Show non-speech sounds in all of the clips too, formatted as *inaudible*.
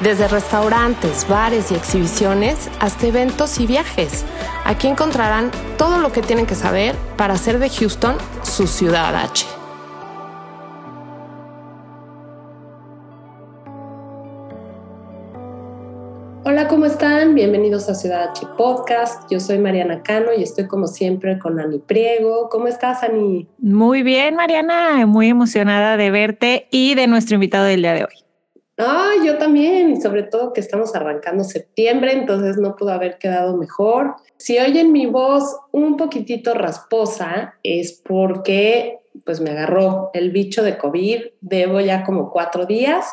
Desde restaurantes, bares y exhibiciones hasta eventos y viajes. Aquí encontrarán todo lo que tienen que saber para hacer de Houston su ciudad H. Hola, ¿cómo están? Bienvenidos a Ciudad H Podcast. Yo soy Mariana Cano y estoy como siempre con Ani Priego. ¿Cómo estás, Ani? Muy bien, Mariana. Muy emocionada de verte y de nuestro invitado del día de hoy. Ay, yo también, y sobre todo que estamos arrancando septiembre, entonces no pudo haber quedado mejor. Si oyen mi voz un poquitito rasposa, es porque pues me agarró el bicho de COVID, debo ya como cuatro días,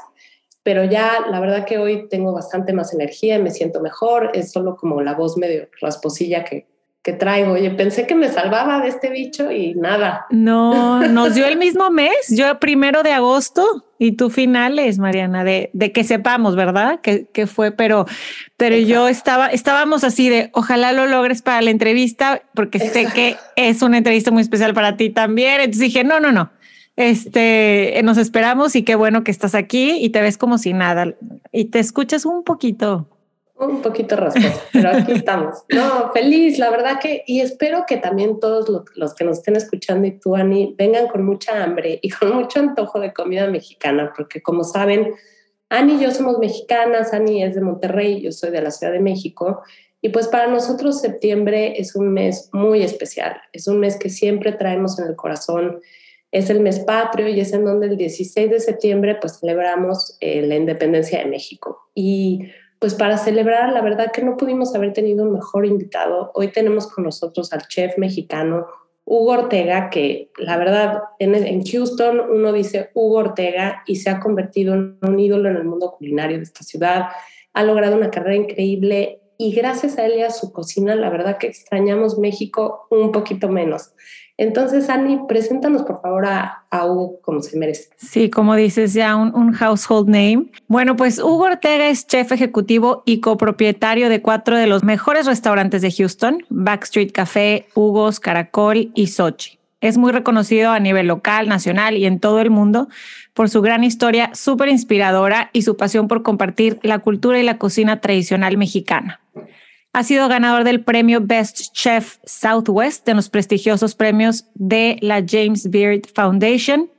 pero ya la verdad que hoy tengo bastante más energía y me siento mejor, es solo como la voz medio rasposilla que, que traigo. Oye, pensé que me salvaba de este bicho y nada. No, nos dio el mismo mes, yo primero de agosto y tú finales, Mariana, de, de que sepamos, ¿verdad? Que, que fue, pero, pero yo estaba, estábamos así de, ojalá lo logres para la entrevista, porque sé que es una entrevista muy especial para ti también. Entonces dije, no, no, no. Este, nos esperamos y qué bueno que estás aquí y te ves como si nada y te escuchas un poquito un poquito rasposo, pero aquí *laughs* estamos. No, feliz, la verdad que, y espero que también todos los, que nos estén escuchando y tú, Ani, vengan con mucha hambre y con mucho antojo de comida mexicana, porque como saben, Ani y yo somos mexicanas, Ani es de Monterrey, yo soy de la Ciudad de México, y pues para nosotros septiembre es un mes muy especial, es un mes que siempre traemos en el corazón, es el mes patrio y es en donde el 16 de septiembre pues celebramos eh, la independencia de México. Y pues para celebrar, la verdad que no pudimos haber tenido un mejor invitado. Hoy tenemos con nosotros al chef mexicano Hugo Ortega, que la verdad en, Houston uno dice Hugo Ortega y se ha convertido en un ídolo en el mundo culinario de esta ciudad. Ha logrado una carrera increíble y gracias a él y a su cocina, la verdad que extrañamos México un poquito menos. Entonces, Ani, preséntanos por favor a, Hugo como se merece. Sí, como dices, ya un, un, household name. Bueno, pues Hugo Ortega es chef ejecutivo y copropietario de cuatro de los mejores restaurantes de Houston, Backstreet Café, Hugo's, Caracol y Sochi. Es muy reconocido a nivel local, nacional y en todo el mundo por su gran historia súper inspiradora y su pasión por compartir la cultura y la cocina tradicional mexicana. Ha sido ganador del premio Best Chef Southwest en los prestigiosos premios de la James Beard Foundation.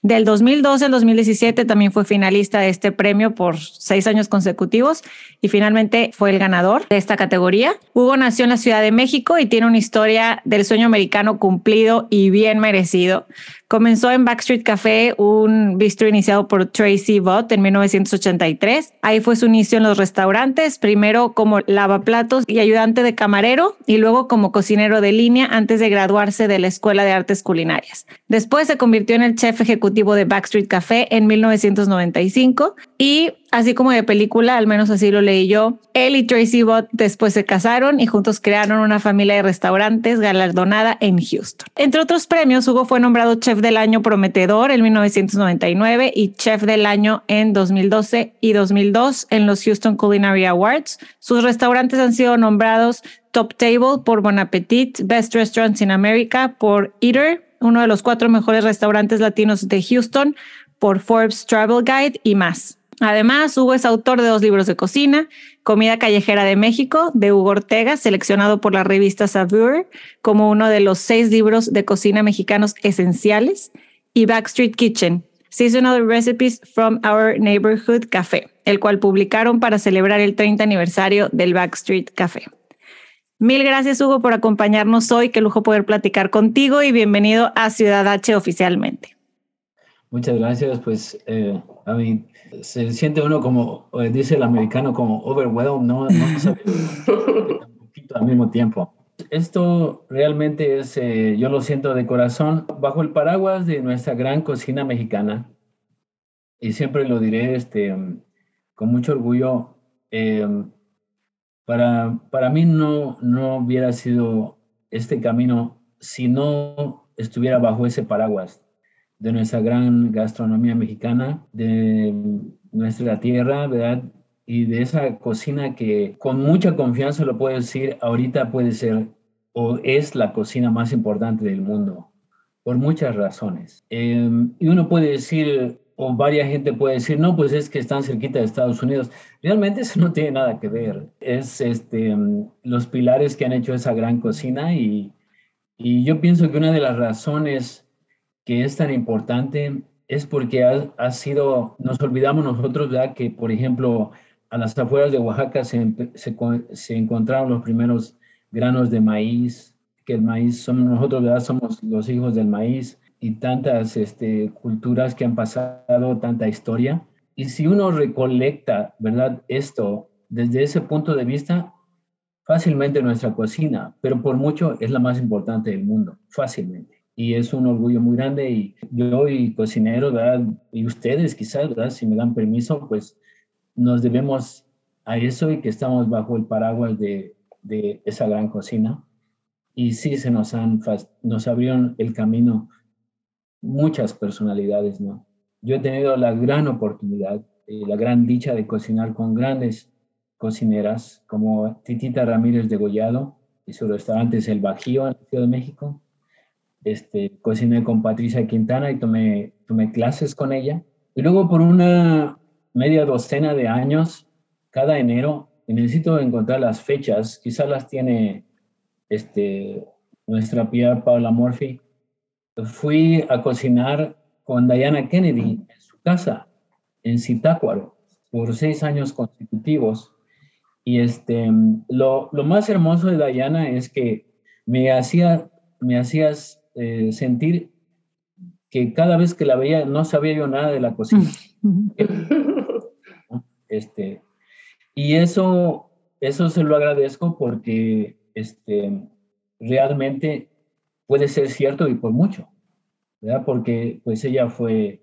Del 2012 al 2017 también fue finalista de este premio por seis años consecutivos y finalmente fue el ganador de esta categoría. Hugo nació en la Ciudad de México y tiene una historia del sueño americano cumplido y bien merecido. Comenzó en Backstreet Café, un bistro iniciado por Tracy Bott en 1983. Ahí fue su inicio en los restaurantes, primero como lavaplatos y ayudante de camarero y luego como cocinero de línea antes de graduarse de la Escuela de Artes Culinarias. Después se convirtió en el chef ejecutivo de Backstreet Café en 1995 y así como de película, al menos así lo leí yo, él y Tracy Bott después se casaron y juntos crearon una familia de restaurantes galardonada en Houston. Entre otros premios, Hugo fue nombrado chef del año prometedor en 1999 y chef del año en 2012 y 2002 en los Houston Culinary Awards. Sus restaurantes han sido nombrados Top Table por Bon Appetit, Best Restaurants in America por Eater, uno de los cuatro mejores restaurantes latinos de Houston por Forbes Travel Guide y más. Además, Hugo es autor de dos libros de cocina, Comida Callejera de México, de Hugo Ortega, seleccionado por la revista Saveur como uno de los seis libros de cocina mexicanos esenciales, y Backstreet Kitchen, Seasonal Recipes from Our Neighborhood Café, el cual publicaron para celebrar el 30 aniversario del Backstreet Café. Mil gracias, Hugo, por acompañarnos hoy. Qué lujo poder platicar contigo y bienvenido a Ciudad H oficialmente. Muchas gracias. Pues eh, a mí se siente uno como, eh, dice el americano, como overwhelmed, no, no *laughs* sabe un poquito al mismo tiempo. Esto realmente es, eh, yo lo siento de corazón, bajo el paraguas de nuestra gran cocina mexicana. Y siempre lo diré este, con mucho orgullo. para, para mí no, no hubiera sido este camino si no estuviera bajo ese paraguas de nuestra gran gastronomía mexicana, de nuestra tierra, ¿verdad? Y de esa cocina que con mucha confianza lo puedo decir, ahorita puede ser o es la cocina más importante del mundo, por muchas razones. Em, y uno puede decir, o varias gente puede decir, no, pues es que están cerquita de Estados Unidos. Realmente eso *laughs* no tiene nada que ver. Es este, los pilares que han hecho esa gran cocina y, y yo pienso que una de las razones que es tan importante es porque ha, sido, nos olvidamos nosotros, ¿verdad? Que, por ejemplo, a las afueras de Oaxaca se, se, se encontraron los primeros granos de maíz, que el maíz somos nosotros, ¿verdad? Somos los hijos del maíz y tantas este, culturas que han pasado, tanta historia. Y si uno recolecta, ¿verdad? Esto desde ese punto de vista, fácilmente nuestra cocina, pero por mucho es la más importante del mundo, fácilmente. Y es un orgullo muy grande y yo y cocineros. Y ustedes quizás, ¿verdad? Si me dan permiso, pues nos debemos a eso y que estamos bajo el paraguas de, de esa gran cocina. Y sí, se nos, han, nos abrieron el camino muchas personalidades, ¿no? Yo he tenido la gran oportunidad, y la gran dicha de cocinar con grandes cocineras como Titita Ramírez de Gollado y su restaurante es El Bajío en la Ciudad de México. Este, cociné con Patricia Quintana y tomé, tomé clases con ella. Y luego por una media docena de años, cada enero, necesito encontrar las fechas, quizás las tiene este, nuestra Pia Paula Murphy, fui a cocinar con Diana Kennedy en su casa, en Zitácuaro, por seis años consecutivos. Y este, lo, lo más hermoso de Diana es que me, hacía, me hacías eh, sentir que cada vez que la veía no sabía yo nada de la cocina. *laughs* este, y eso, eso se lo agradezco porque este, realmente puede ser cierto y por mucho, ¿verdad? Porque pues ella fue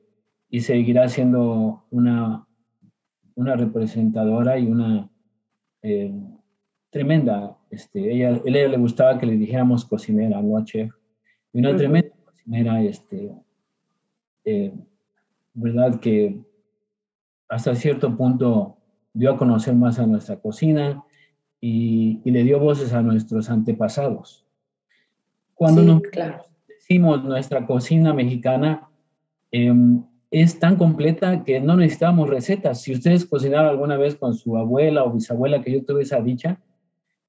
y seguirá siendo una, una representadora y una eh, tremenda, este, ella, ella le gustaba que le dijéramos cocinera, no chef, y una tremenda cocinera, este, eh, ¿verdad? Que hasta cierto punto dio a conocer más a nuestra cocina y, y le dio voces a nuestros antepasados. Cuando nos decimos nuestra cocina mexicana, em, es tan completa que no necesitamos recetas. Si ustedes cocinaron alguna vez con su abuela o bisabuela, que yo tuve esa dicha,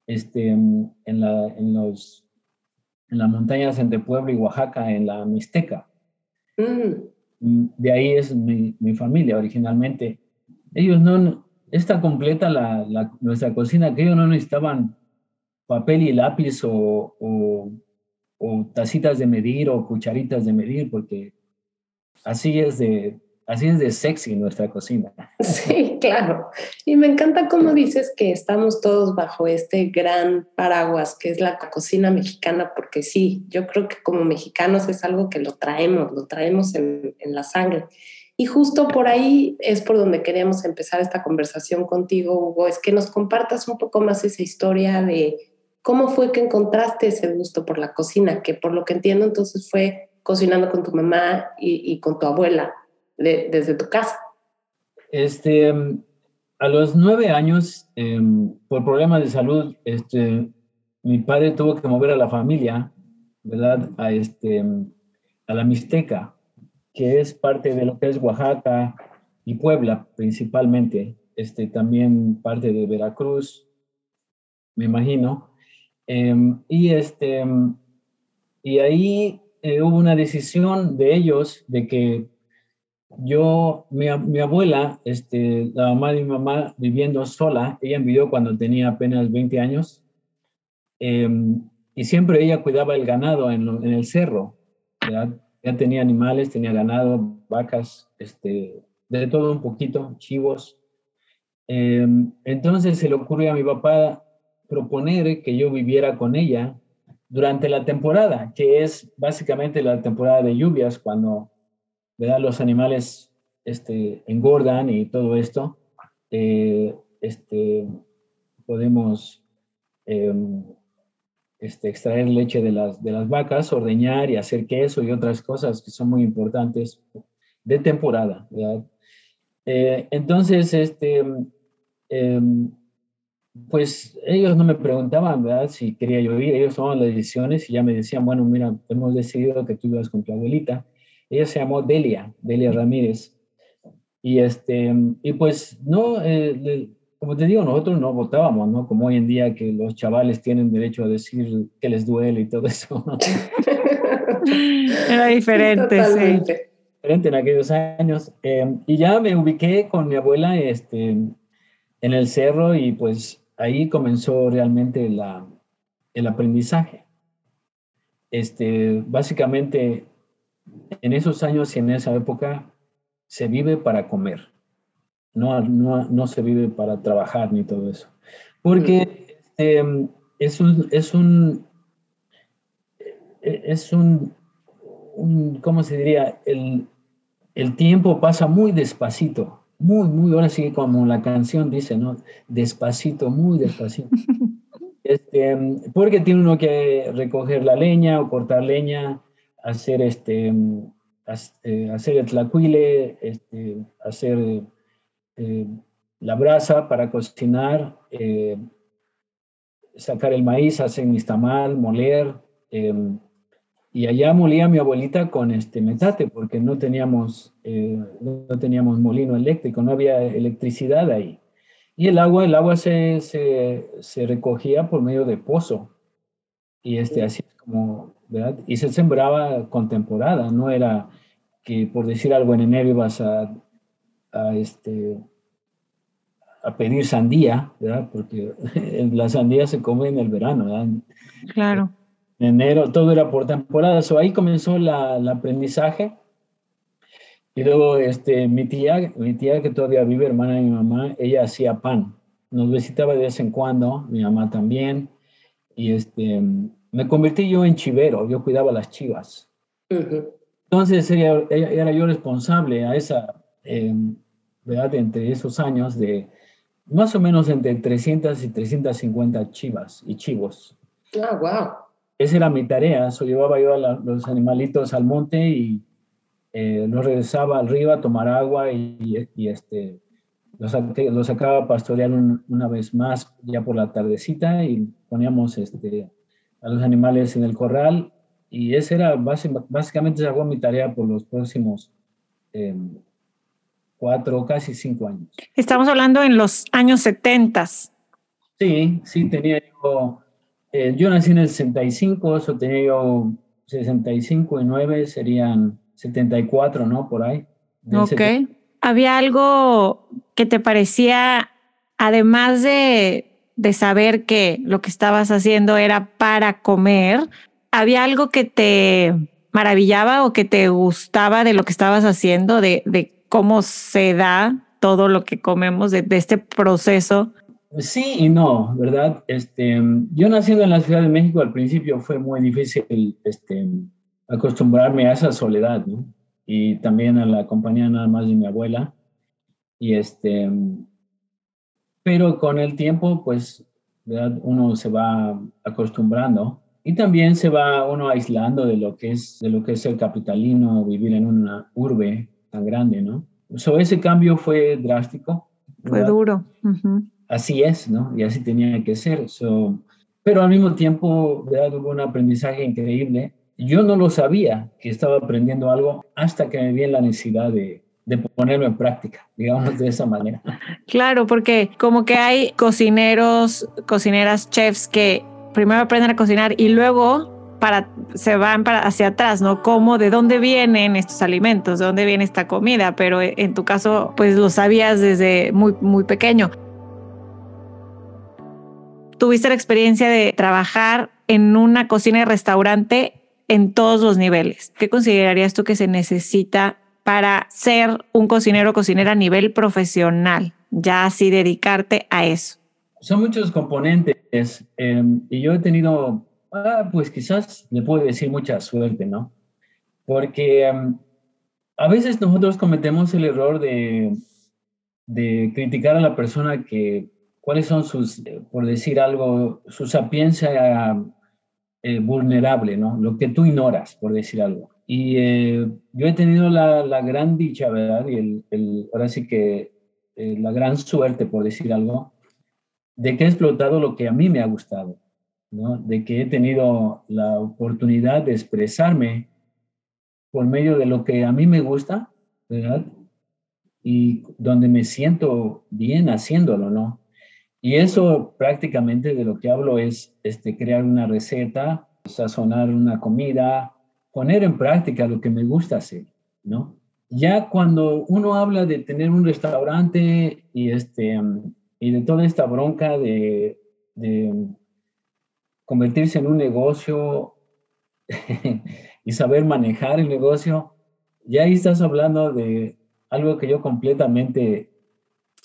este, en, la, en, los, en las montañas entre Puebla y Oaxaca, en la Mixteca. Mm. Mm, de ahí es mi, mi, familia originalmente. Ellos no, es tan completa la, la, nuestra cocina que ellos no necesitaban papel y lápiz o, o o tacitas de medir o cucharitas de medir, porque así es de, así es de sexy nuestra cocina. *laughs* Sí, claro. Y me encanta cómo dices que estamos todos bajo este gran paraguas que es la cocina mexicana, porque sí, yo creo que como mexicanos es algo que lo traemos, lo traemos en, en la sangre. Y justo por ahí es por donde queríamos empezar esta conversación contigo, Hugo, es que nos compartas un poco más esa historia de ¿Cómo fue que encontraste ese gusto por la cocina? Que por lo que entiendo entonces fue cocinando con tu mamá y, con tu abuela desde tu casa. Este, a los nueve años, em, por problemas de salud, este, mi padre tuvo que mover a la familia, ¿verdad? A, este, a la Mixteca, que es parte de lo que es Oaxaca y Puebla principalmente, este, también parte de Veracruz, me imagino. Em, y, este, y ahí eh, hubo una decisión de ellos de que yo, mi, abuela, este, la mamá de mi mamá viviendo sola, ella envió cuando tenía apenas 20 años, em, y siempre ella cuidaba el ganado en, el cerro. Ya tenía animales, tenía ganado, vacas, este, de todo un poquito, chivos. Em, entonces se le ocurrió a mi papá proponer que yo viviera con ella durante la temporada, que es básicamente la temporada de lluvias, cuando ¿verdad? los animales este, engordan y todo esto. Eh, este, podemos em, este, extraer leche de las, de las vacas, ordeñar y hacer queso y otras cosas que son muy importantes de temporada, eh, entonces, este, em, pues ellos no me preguntaban, ¿verdad? Si quería yo ir, ellos tomaban las decisiones y ya me decían, bueno, mira, hemos decidido que tú ibas con tu abuelita. Ella se llamó Delia, Delia Ramírez. Y, este, y pues, no, eh, como te digo, nosotros no votábamos, ¿no? Como hoy en día que los chavales tienen derecho a decir que les duele y todo eso. *laughs* Era diferente, sí. Diferente en aquellos años. Em, y ya me ubiqué con mi abuela este, en el cerro y pues ahí comenzó realmente la, el aprendizaje. Este, básicamente, en esos años y en esa época, se vive para comer no, no, se vive para trabajar ni todo eso. Porque este, es un, es un, es un, ¿cómo se diría? El, el tiempo pasa muy despacito, muy, muy, ahora sí como la canción dice, ¿no? Despacito, muy despacito. *laughs* Este, porque tiene uno que recoger la leña o cortar leña, hacer este, eh, hacer el tlacuile, este, hacer eh, la brasa para cocinar, eh, sacar el maíz, hacer mistamal, moler. Em, y allá molía mi abuelita con este metate, porque no teníamos, eh, no teníamos molino eléctrico, no había electricidad ahí. Y el agua, el agua se, se, se recogía por medio de pozo. Y este, así es como, ¿verdad? Y se sembraba con temporada, no era que por decir algo en enero ibas a a, este, a pedir sandía, ¿verdad? Porque *laughs* la sandía se come en el verano, ¿verdad? Claro. En enero todo era por temporada, so, ahí comenzó el aprendizaje. Y luego este, mi tía, mi tía que todavía vive, hermana de mi mamá, ella hacía pan. Nos visitaba de vez en cuando, mi mamá también. Y este, me convertí yo en chivero, yo cuidaba las chivas. Entonces ella, era yo responsable a esa, eh, ¿verdad? Entre esos años de más o menos entre 300 y 350 chivas y chivos. Ah, wow. Esa era mi tarea, eso llevaba yo a los animalitos al monte y eh, los regresaba al río a tomar agua y, y este, los, los, sacaba a pastorear una vez más ya por la tardecita y poníamos este, a los animales en el corral y esa era básicamente esa fue mi tarea por los próximos eh, cuatro, casi cinco años. Estamos hablando en los años 70. Sí, sí, tenía yo, eh, yo nací en el 65, eso tenía yo 65 y 9, serían 74, ¿no? Por ahí. Ok. ¿Había algo que te parecía, además de, de saber que lo que estabas haciendo era para comer, había algo que te maravillaba o que te gustaba de lo que estabas haciendo, de, de cómo se da todo lo que comemos de, este proceso? Sí y no, ¿verdad? Este, yo naciendo en la Ciudad de México al principio fue muy difícil este, acostumbrarme a esa soledad. Y también a la compañía nada más de mi abuela. Y este, pero con el tiempo, pues, ¿verdad? Uno se va acostumbrando y también se va uno aislando de lo que es, de lo que es el capitalino, vivir en una urbe tan grande, ¿no? So, ese cambio fue drástico. Fue duro. Así es, ¿no? Y así tenía que ser. So, pero al mismo tiempo, ¿verdad? Hubo un aprendizaje increíble. Yo no lo sabía que estaba aprendiendo algo hasta que me vi en la necesidad de, de ponerlo en práctica, digamos de esa manera. Claro, porque como que hay cocineros, cocineras, chefs que primero aprenden a cocinar y luego para, se van para hacia atrás, ¿no? ¿Cómo, de dónde vienen estos alimentos, de dónde viene esta comida? Pero en tu caso, pues lo sabías desde muy, muy pequeño. Tuviste la experiencia de trabajar en una cocina de restaurante en todos los niveles. ¿Qué considerarías tú que se necesita para ser un cocinero o cocinera a nivel profesional? Ya así dedicarte a eso. Son muchos componentes eh, y yo he tenido Ah, pues quizás le puedo decir mucha suerte, ¿no? Porque a veces nosotros cometemos el error de, criticar a la persona que cuáles son sus, eh, por decir algo, su sapiencia eh, vulnerable, ¿no? Lo que tú ignoras, por decir algo. Y eh, yo he tenido la, la, gran dicha, ¿verdad? Y el, ahora sí que la gran suerte, por decir algo, de que he explotado lo que a mí me ha gustado, ¿no? De que he tenido la oportunidad de expresarme por medio de lo que a mí me gusta, ¿verdad? Y donde me siento bien haciéndolo, ¿no? Y eso prácticamente de lo que hablo es este, crear una receta, sazonar una comida, poner en práctica lo que me gusta hacer, ¿no? Ya cuando uno habla de tener un restaurante y, este, y de toda esta bronca de, de convertirse en un negocio *laughs* y saber manejar el negocio, ya ahí estás hablando de algo que yo completamente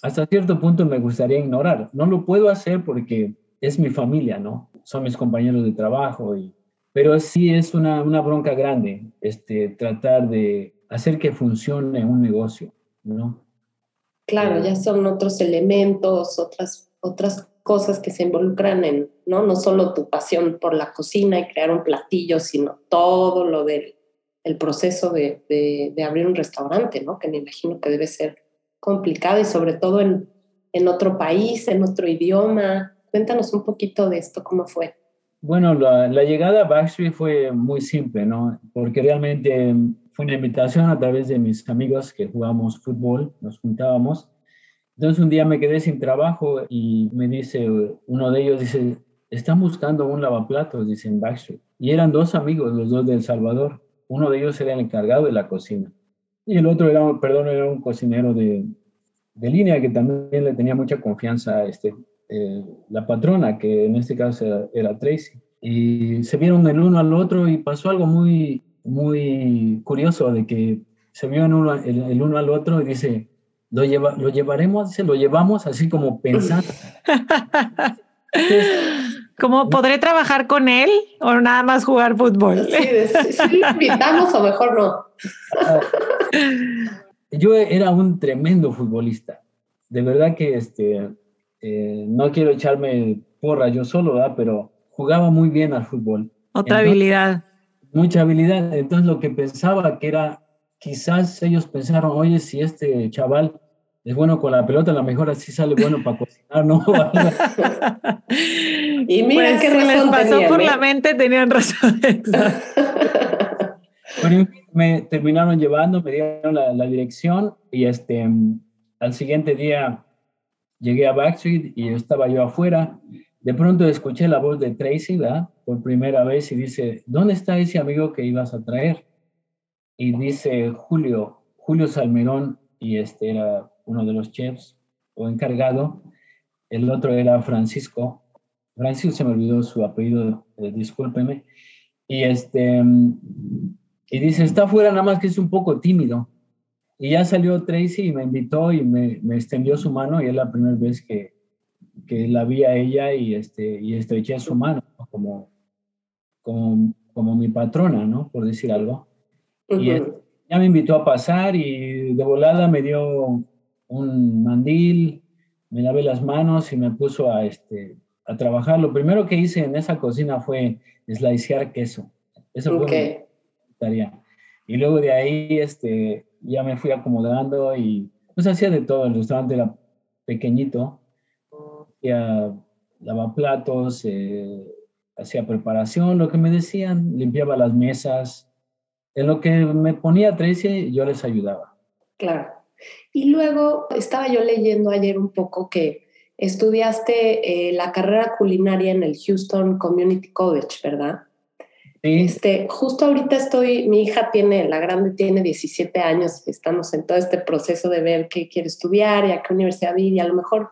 hasta cierto punto me gustaría ignorar. No lo puedo hacer porque es mi familia, ¿no? Son mis compañeros de trabajo, y, pero sí es una, una bronca grande este, tratar de hacer que funcione un negocio, ¿no? Claro, eh, ya son otros elementos, otras, otras cosas que se involucran en, ¿no? No solo tu pasión por la cocina y crear un platillo, sino todo lo del el proceso de, de, de abrir un restaurante, ¿no? Que me imagino que debe ser complicado y sobre todo en, en otro país, en otro idioma. Cuéntanos un poquito de esto, ¿cómo fue? Bueno, la, la, llegada a Backstreet fue muy simple, ¿no? Porque realmente fue una invitación a través de mis amigos que jugamos fútbol, nos juntábamos. Entonces un día me quedé sin trabajo y me dice, uno de ellos dice, están buscando un lavaplatos, dicen Backstreet. Y eran dos amigos, los dos de El Salvador. Uno de ellos era el encargado de la cocina. Y el otro era, perdón, era un cocinero de, de línea que también le tenía mucha confianza a este, eh, la patrona, que en este caso era, Tracy. Y se vieron el uno al otro y pasó algo muy, muy curioso de que se vio uno, el, uno al otro y dice, lo, lleva, lo llevaremos, dice, lo llevamos así como pensando. *laughs* ¿Cómo podré trabajar con él o nada más jugar fútbol? Sí, sí, invitamos o mejor no. *laughs* Yo era un tremendo futbolista. De verdad que este, eh, no quiero echarme porra yo solo, ¿verdad? pero jugaba muy bien al fútbol. Otra habilidad. Mucha habilidad. Entonces lo que pensaba que era, quizás ellos pensaron, oye, si este chaval es bueno con la pelota, a lo mejor así sale bueno para cocinar, ¿no? *laughs* y mira pues qué razón les pasó por la ¿eh? mente, tenían razón. *laughs* Bueno, me terminaron llevando, me dieron la, dirección y este, al siguiente día llegué a Backstreet y estaba yo afuera. De pronto escuché la voz de Tracy, ¿verdad? Por primera vez y dice, ¿dónde está ese amigo que ibas a traer? Y dice Julio, Julio Salmerón, y este era uno de los chefs o encargado. El otro era Francisco. Francisco se me olvidó su apellido, eh, discúlpeme. Y este, y dice, está afuera nada más que es un poco tímido. Y ya salió Tracy y me invitó y me, me extendió su mano y es la primera vez que, que la vi a ella y, este, y estreché su mano como, como, como mi patrona, ¿no? Por decir algo. Y ya me invitó a pasar y de volada me dio un mandil, me lavé las manos y me puso a, este, a trabajar. Lo primero que hice en esa cocina fue slicear queso. Eso fue y luego de ahí este, ya me fui acomodando y pues hacía de todo. El restaurante era pequeñito, hacía lavaplatos, eh, hacía preparación, lo que me decían, limpiaba las mesas. En lo que me ponía Tracy, yo les ayudaba. Claro. Y luego estaba yo leyendo ayer un poco que estudiaste eh, la carrera culinaria en el Houston Community College, ¿verdad? Este, justo ahorita estoy, mi hija tiene, la grande tiene 17 años, estamos en todo este proceso de ver qué quiere estudiar y a qué universidad ir y a lo mejor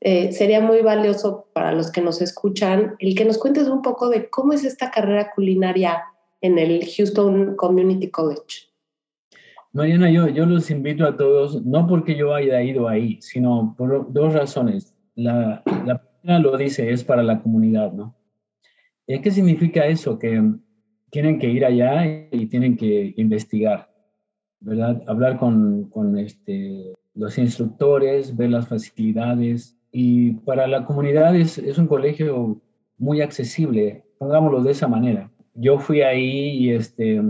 eh, sería muy valioso para los que nos escuchan el que nos cuentes un poco de cómo es esta carrera culinaria en el Houston Community College. Mariana, yo, yo los invito a todos, no porque yo haya ido ahí, sino por dos razones. La, la primera lo dice, es para la comunidad, ¿no? ¿Qué significa eso? Que tienen que ir allá y tienen que investigar, ¿verdad? Hablar con, este, los instructores, ver las facilidades, y para la comunidad es, es un colegio muy accesible, pongámoslo de esa manera. Yo fui ahí y este,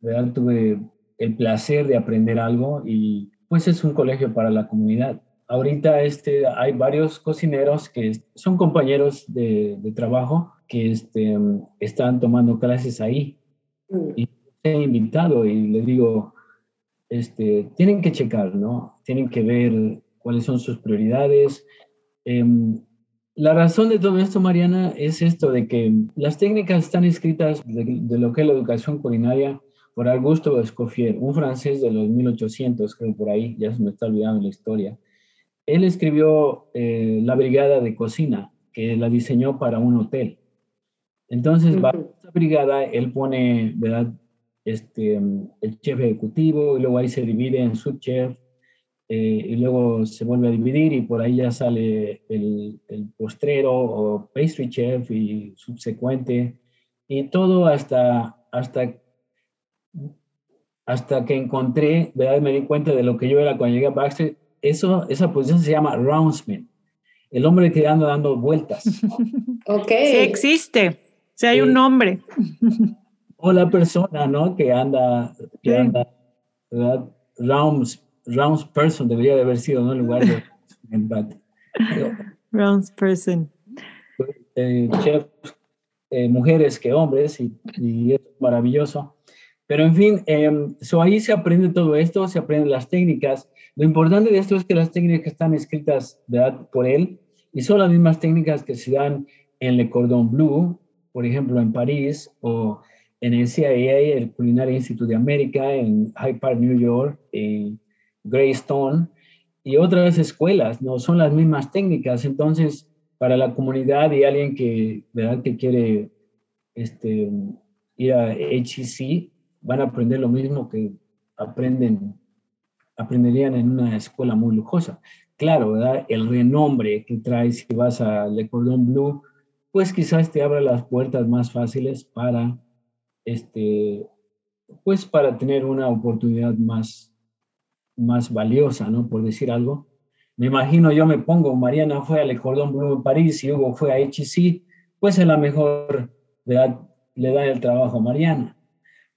¿verdad? tuve el placer de aprender algo y pues es un colegio para la comunidad. Ahorita este, hay varios cocineros que son compañeros de, de trabajo que este, están tomando clases ahí. Mm. Y he invitado y les digo, este, tienen que checar, ¿no? Tienen que ver cuáles son sus prioridades. Em, la razón de todo esto, Mariana, es esto de que las técnicas están escritas de, lo que es la educación culinaria por Augusto Escoffier, un francés de los 1800, creo por ahí, ya se me está olvidando la historia. Él escribió eh, La Brigada de Cocina, que la diseñó para un hotel. Entonces, va a esta brigada, él pone, ¿verdad? Este, el chef ejecutivo y luego ahí se divide en subchef, eh, y luego se vuelve a dividir y por ahí ya sale el, el, postrero o pastry chef y subsecuente y todo hasta, hasta, hasta que encontré, ¿verdad? me di cuenta de lo que yo era cuando llegué a Baxter, eso, esa posición se llama roundsman, el hombre que anda dando vueltas. *laughs* ok. Sí existe, sí hay un nombre. *laughs* o la persona, ¿no? Que anda, que anda, ¿verdad? Rounds, rounds person debería de haber sido, ¿no? En lugar de rounds person. Eh, chef, eh, mujeres que hombres y, y, es maravilloso. Pero en fin, eh, ahí se aprende todo esto, se aprenden las técnicas. Lo importante de esto es que las técnicas están escritas por él y son las mismas técnicas que se dan en Le Cordon Bleu, por ejemplo, en París, o en el CIA, el Culinary Institute de América, en Hyde Park, New York, en Greystone y otras escuelas, no son las mismas técnicas. Entonces, para la comunidad y alguien que, que quiere este, ir a HEC, van a aprender lo mismo que aprenden, aprenderían en una escuela muy lujosa. Claro, ¿verdad? el renombre que traes si vas a Le Cordon Bleu, pues quizás te abra las puertas más fáciles para este, pues para tener una oportunidad más, más valiosa, ¿no? Por decir algo. Me imagino, yo me pongo, Mariana fue al Cordón Bleu en París y Hugo fue a HC, pues es la mejor edad, le da el trabajo a Mariana.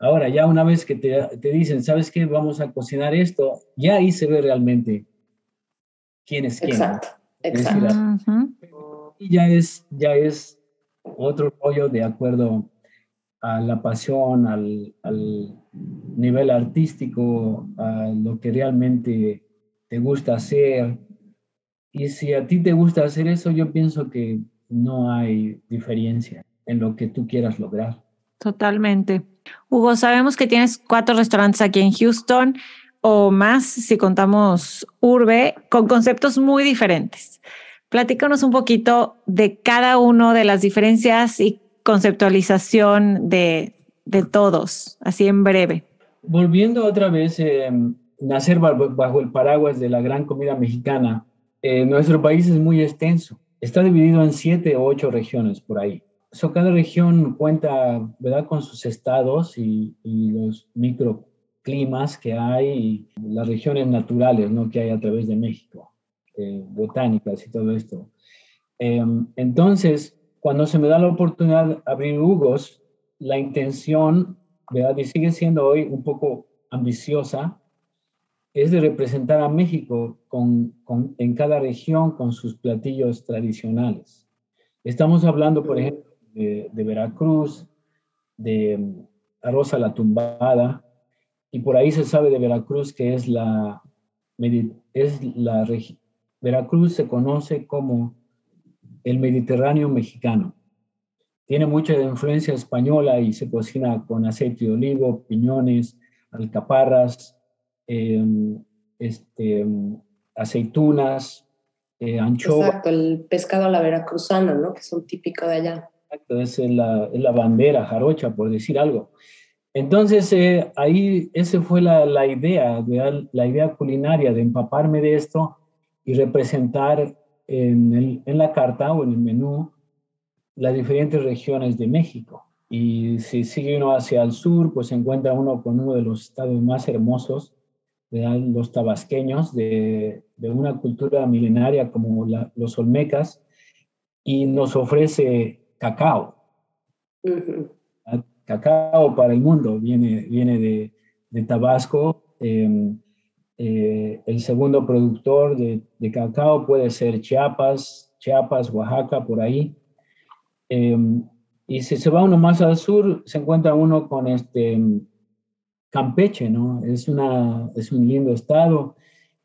Ahora, ya una vez que te, te, dicen, ¿sabes qué? Vamos a cocinar esto, ya ahí se ve realmente quién es quién. Exacto, exacto. Y ya es, ya es otro rollo de acuerdo a la pasión, al, al, nivel artístico, a lo que realmente te gusta hacer. Y si a ti te gusta hacer eso, yo pienso que no hay diferencia en lo que tú quieras lograr. Totalmente. Hugo, sabemos que tienes cuatro restaurantes aquí en Houston o más si contamos Urbe, con conceptos muy diferentes. Platícanos un poquito de cada uno de las diferencias y conceptualización de, de todos, así en breve. Volviendo otra vez, eh, nacer bajo el paraguas de la gran comida mexicana, eh, nuestro país es muy extenso. Está dividido en siete o ocho regiones por ahí. So, cada región cuenta ¿verdad? con sus estados y, y los microclimas que hay, y las regiones naturales ¿no? que hay a través de México, eh, botánicas y todo esto. Em, entonces, cuando se me da la oportunidad de abrir Hugos, la intención, ¿verdad? Y sigue siendo hoy un poco ambiciosa, es de representar a México con, con, en cada región con sus platillos tradicionales. Estamos hablando, por ejemplo, de, Veracruz, de mm, arroz a la tumbada, y por ahí se sabe de Veracruz que es la, es la Veracruz se conoce como el Mediterráneo mexicano. Tiene mucha influencia española y se cocina con aceite de olivo, piñones, alcaparras, em, este, aceitunas, eh. Exacto, el pescado a la veracruzana, ¿no? Que es un típico de allá. Exacto, es la, es la bandera jarocha, por decir algo. Entonces, eh, ahí, esa fue la, la idea, la idea culinaria de empaparme de esto y representar en, la carta o en el menú las diferentes regiones de México. Y si sigue uno hacia el sur, pues se encuentra uno con uno de los estados más hermosos los tabasqueños de, de, una cultura milenaria como los olmecas y nos ofrece cacao. Cacao para el mundo viene, viene de, de Tabasco. Em, eh, el segundo productor de, de, cacao puede ser Chiapas, Chiapas, Oaxaca, por ahí. Em, y si se va uno más al sur, se encuentra uno con este Campeche, ¿no? Es, una, es un lindo estado.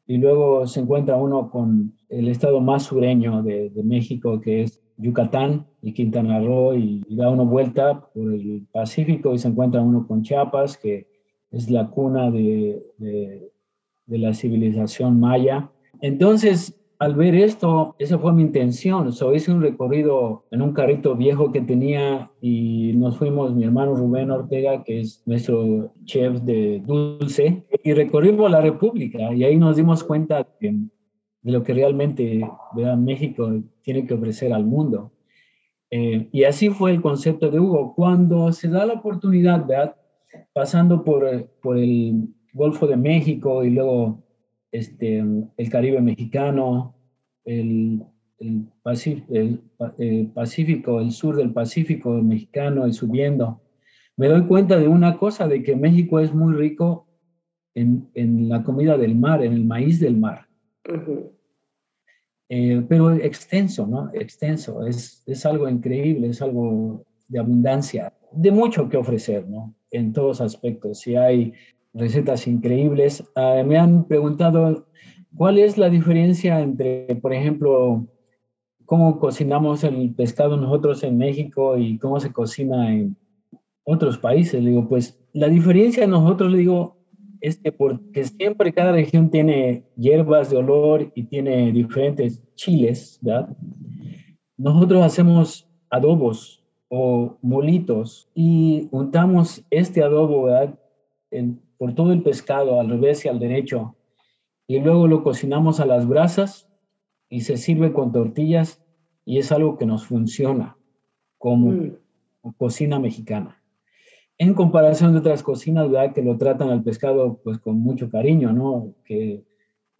Y luego se encuentra uno con el estado más sureño de, de México, que es Yucatán y Quintana Roo, y, da una vuelta por el Pacífico y se encuentra uno con Chiapas, que es la cuna de, de, de la civilización maya. Entonces, al ver esto, esa fue mi intención. So, hice un recorrido en un carrito viejo que tenía y nos fuimos, mi hermano Rubén Ortega, que es nuestro chef de dulce, y recorrimos la República y ahí nos dimos cuenta de, lo que realmente México tiene que ofrecer al mundo. Eh, y así fue el concepto de Hugo. Cuando se da la oportunidad, ¿verdad? pasando por, por el Golfo de México y luego este, el Caribe mexicano, el, el, Pacífico, el sur del Pacífico mexicano y subiendo, me doy cuenta de una cosa, de que México es muy rico en, en la comida del mar, en el maíz del mar. Eh, pero extenso, ¿no? Extenso, es, es algo increíble, es algo de abundancia, de mucho que ofrecer, ¿no? En todos aspectos. Si hay recetas increíbles. Ah, me han preguntado cuál es la diferencia entre, por ejemplo, cómo cocinamos el pescado nosotros en México y cómo se cocina en otros países. Le digo, pues la diferencia nosotros, digo, es que porque siempre cada región tiene hierbas de olor y tiene diferentes chiles, ¿verdad? Nosotros hacemos adobos o molitos y untamos este adobo, ¿verdad? En, por todo el pescado al revés y al derecho, y luego lo cocinamos a las brasas y se sirve con tortillas y es algo que nos funciona como mm. cocina mexicana. En comparación de otras cocinas, ¿verdad? Que lo tratan al pescado pues con mucho cariño, ¿no? Que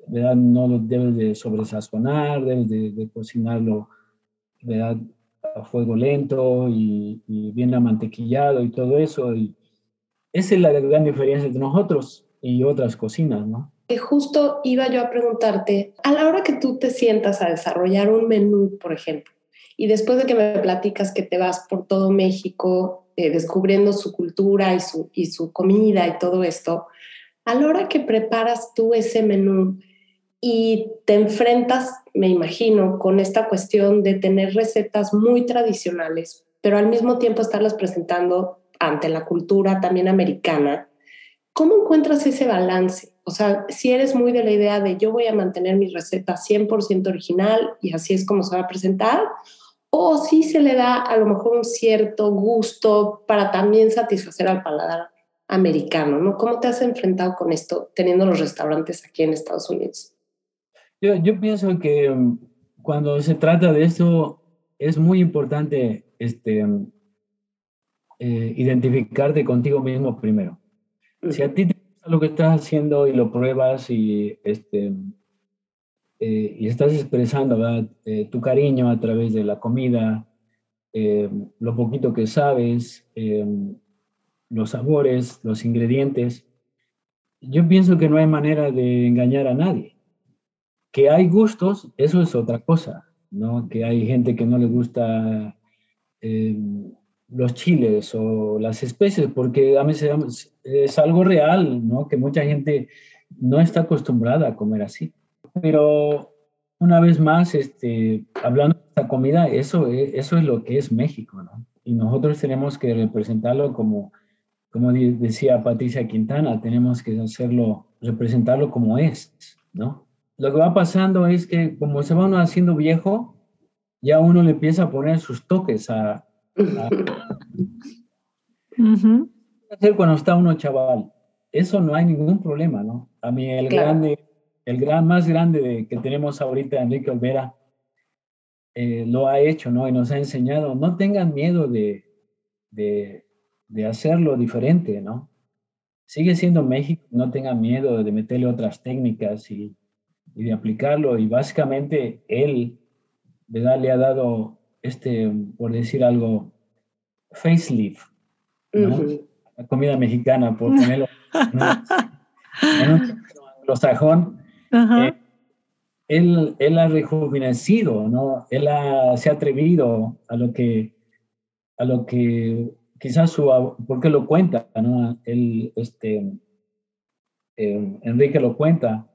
¿verdad? no lo debes de sobresazonar, debes de, cocinarlo ¿verdad? a fuego lento y, y bien amantequillado y todo eso. Y, esa es la gran diferencia entre nosotros y otras cocinas, ¿no? Justo iba yo a preguntarte, a la hora que tú te sientas a desarrollar un menú, por ejemplo, y después de que me platicas que te vas por todo México eh, descubriendo su cultura y su, y su comida y todo esto, a la hora que preparas tú ese menú y te enfrentas, me imagino, con esta cuestión de tener recetas muy tradicionales, pero al mismo tiempo estarlas presentando ante la cultura también americana, ¿cómo encuentras ese balance? O sea, si eres muy de la idea de yo voy a mantener mi receta 100% original y así es como se va a presentar, o si se le da a lo mejor un cierto gusto para también satisfacer al paladar americano, ¿no? ¿Cómo te has enfrentado con esto teniendo los restaurantes aquí en Estados Unidos? Yo, yo pienso que um, cuando se trata de esto es muy importante este, um, eh, identificarte contigo mismo primero. Si a ti te gusta lo que estás haciendo y lo pruebas y, este, eh, y estás expresando eh, tu cariño a través de la comida, lo poquito que sabes, los sabores, los ingredientes, yo pienso que no hay manera de engañar a nadie. Que hay gustos, eso es otra cosa, ¿no? Que hay gente que no le gusta los chiles o las especies, porque a veces es algo real, ¿no? Que mucha gente no está acostumbrada a comer así. Pero una vez más, este, hablando de esta comida, eso es, eso es lo que es México, ¿no? Y nosotros tenemos que representarlo como, como decía Patricia Quintana, tenemos que hacerlo, representarlo como es, ¿no? Lo que va pasando es que como se va uno haciendo viejo, ya uno le empieza a poner sus toques a, *laughs* hacer cuando está uno chaval? Eso no hay ningún problema, ¿no? A mí el grande, el gran más grande que tenemos ahorita, Enrique Olvera, eh, lo ha hecho, ¿no? Y nos ha enseñado, no tengan miedo de, de, de hacerlo diferente, ¿no? sigue siendo México, no tengan miedo de meterle otras técnicas y, y de aplicarlo. Y básicamente él, ¿verdad? Le ha dado, este, por decir algo, facelift, ¿no? La comida mexicana, por ponerlo en un *laughs* Eh, él, él, ha rejuvenecido, ¿no? Él se ha atrevido a lo que, a lo que quizás su, porque lo cuenta, ¿no? Él, este, eh, Enrique lo cuenta,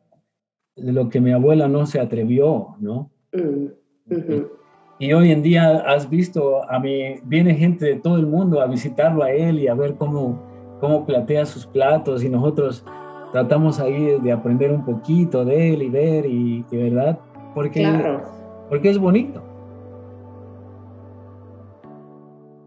de lo que mi abuela no se atrevió, ¿no? Mm, y hoy en día has visto a mí, viene gente de todo el mundo a visitarlo a él y a ver cómo, cómo platea sus platos y nosotros tratamos ahí de aprender un poquito de él y ver y, verdad, porque, porque es bonito.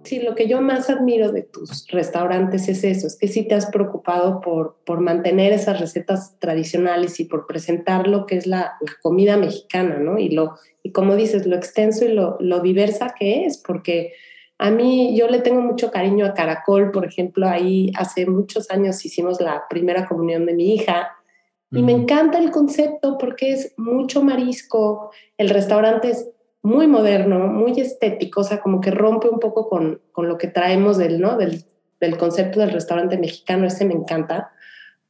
Sí, lo que yo más admiro de tus restaurantes es eso, es que sí te has preocupado por, por mantener esas recetas tradicionales y por presentar lo que es la, comida mexicana, ¿no? Y, lo, y como dices, lo extenso y lo, lo, diversa que es, porque a mí yo le tengo mucho cariño a Caracol, por ejemplo, ahí hace muchos años hicimos la primera comunión de mi hija y me encanta el concepto porque es mucho marisco, el restaurante es muy moderno, muy estético, o sea, como que rompe un poco con, con lo que traemos del, ¿no? Del, del, concepto del restaurante mexicano, ese me encanta,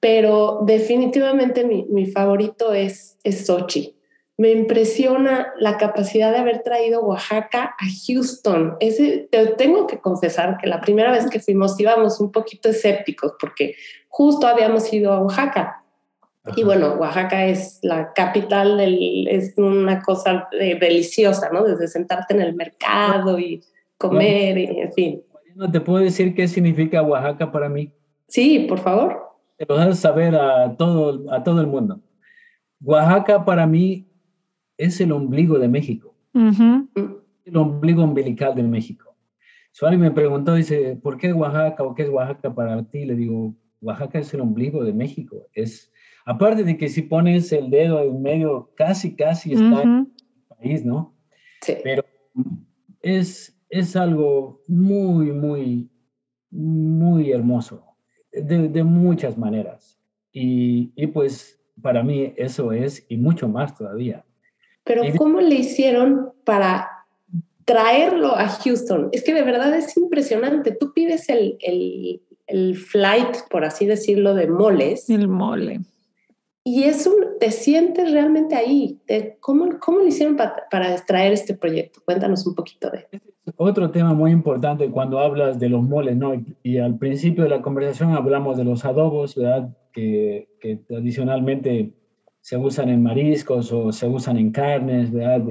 pero definitivamente mi, mi favorito es, es Sochi. Me impresiona la capacidad de haber traído Oaxaca a Houston. Ese, te tengo que confesar que la primera vez que fuimos íbamos un poquito escépticos porque justo habíamos ido a Oaxaca y bueno, Oaxaca es la capital, del, es una cosa deliciosa, ¿no? Desde sentarte en el mercado y comer, y, en fin. ¿No te puedo decir qué significa Oaxaca para mí? Sí, por favor. Te lo saber a todo, a todo el mundo. Oaxaca para mí es el ombligo de México. El ombligo umbilical de México. Suárez me preguntó, dice, ¿por qué Oaxaca o qué es Oaxaca para ti? Le digo, Oaxaca es el ombligo de México. Es Aparte de que si pones el dedo en medio, casi, casi está en el país, ¿no? Sí. Pero es, es algo muy, muy, muy hermoso, de, de muchas maneras. Y, y, pues para mí eso es, y mucho más todavía. Pero ¿cómo le hicieron para traerlo a Houston? Es que de verdad es impresionante. Tú pides el, el, el flight, por así decirlo, de moles. El mole y es un, te sientes realmente ahí. ¿cómo, ¿Cómo lo hicieron para extraer este proyecto? Cuéntanos un poquito de Otro tema muy importante cuando hablas de los moles, ¿no? Y al principio de la conversación hablamos de los adobos, ¿verdad? Que, que tradicionalmente se usan en mariscos o se usan en carnes, ¿verdad?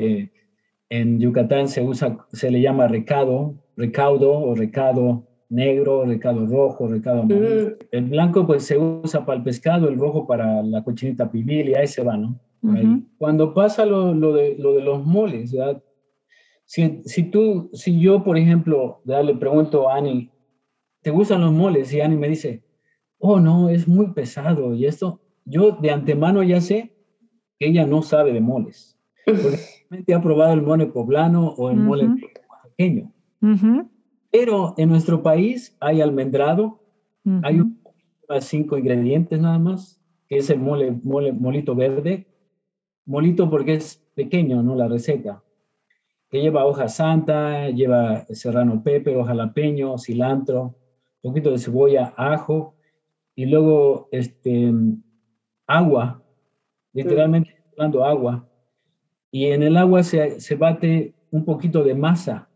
en Yucatán se usa, se le llama recado, recaudo o recado negro, recado rojo, recado amarillo. Mm. El blanco pues se usa para el pescado, el rojo para la cochinita pibil y ahí se va, ¿no? Cuando pasa lo, lo, de, lo de los moles, ¿verdad? Si, si, tú, si yo, por ejemplo, le pregunto a Ani, ¿te gustan los moles? Y Ani me dice, oh, no, es muy pesado. Y esto, yo de antemano ya sé que ella no sabe de moles. Porque ha probado el mole poblano o el mole pequeño. Pero en nuestro país hay almendrado, hay un, cinco ingredientes nada más, que es el mole, mole, molito verde. Molito porque es pequeño, ¿no? La receta. Que lleva hoja santa, lleva serrano pepe, jalapeño, cilantro, un poquito de cebolla, ajo, y luego este, agua, literalmente hablando agua. Y en el agua se, se bate un poquito de masa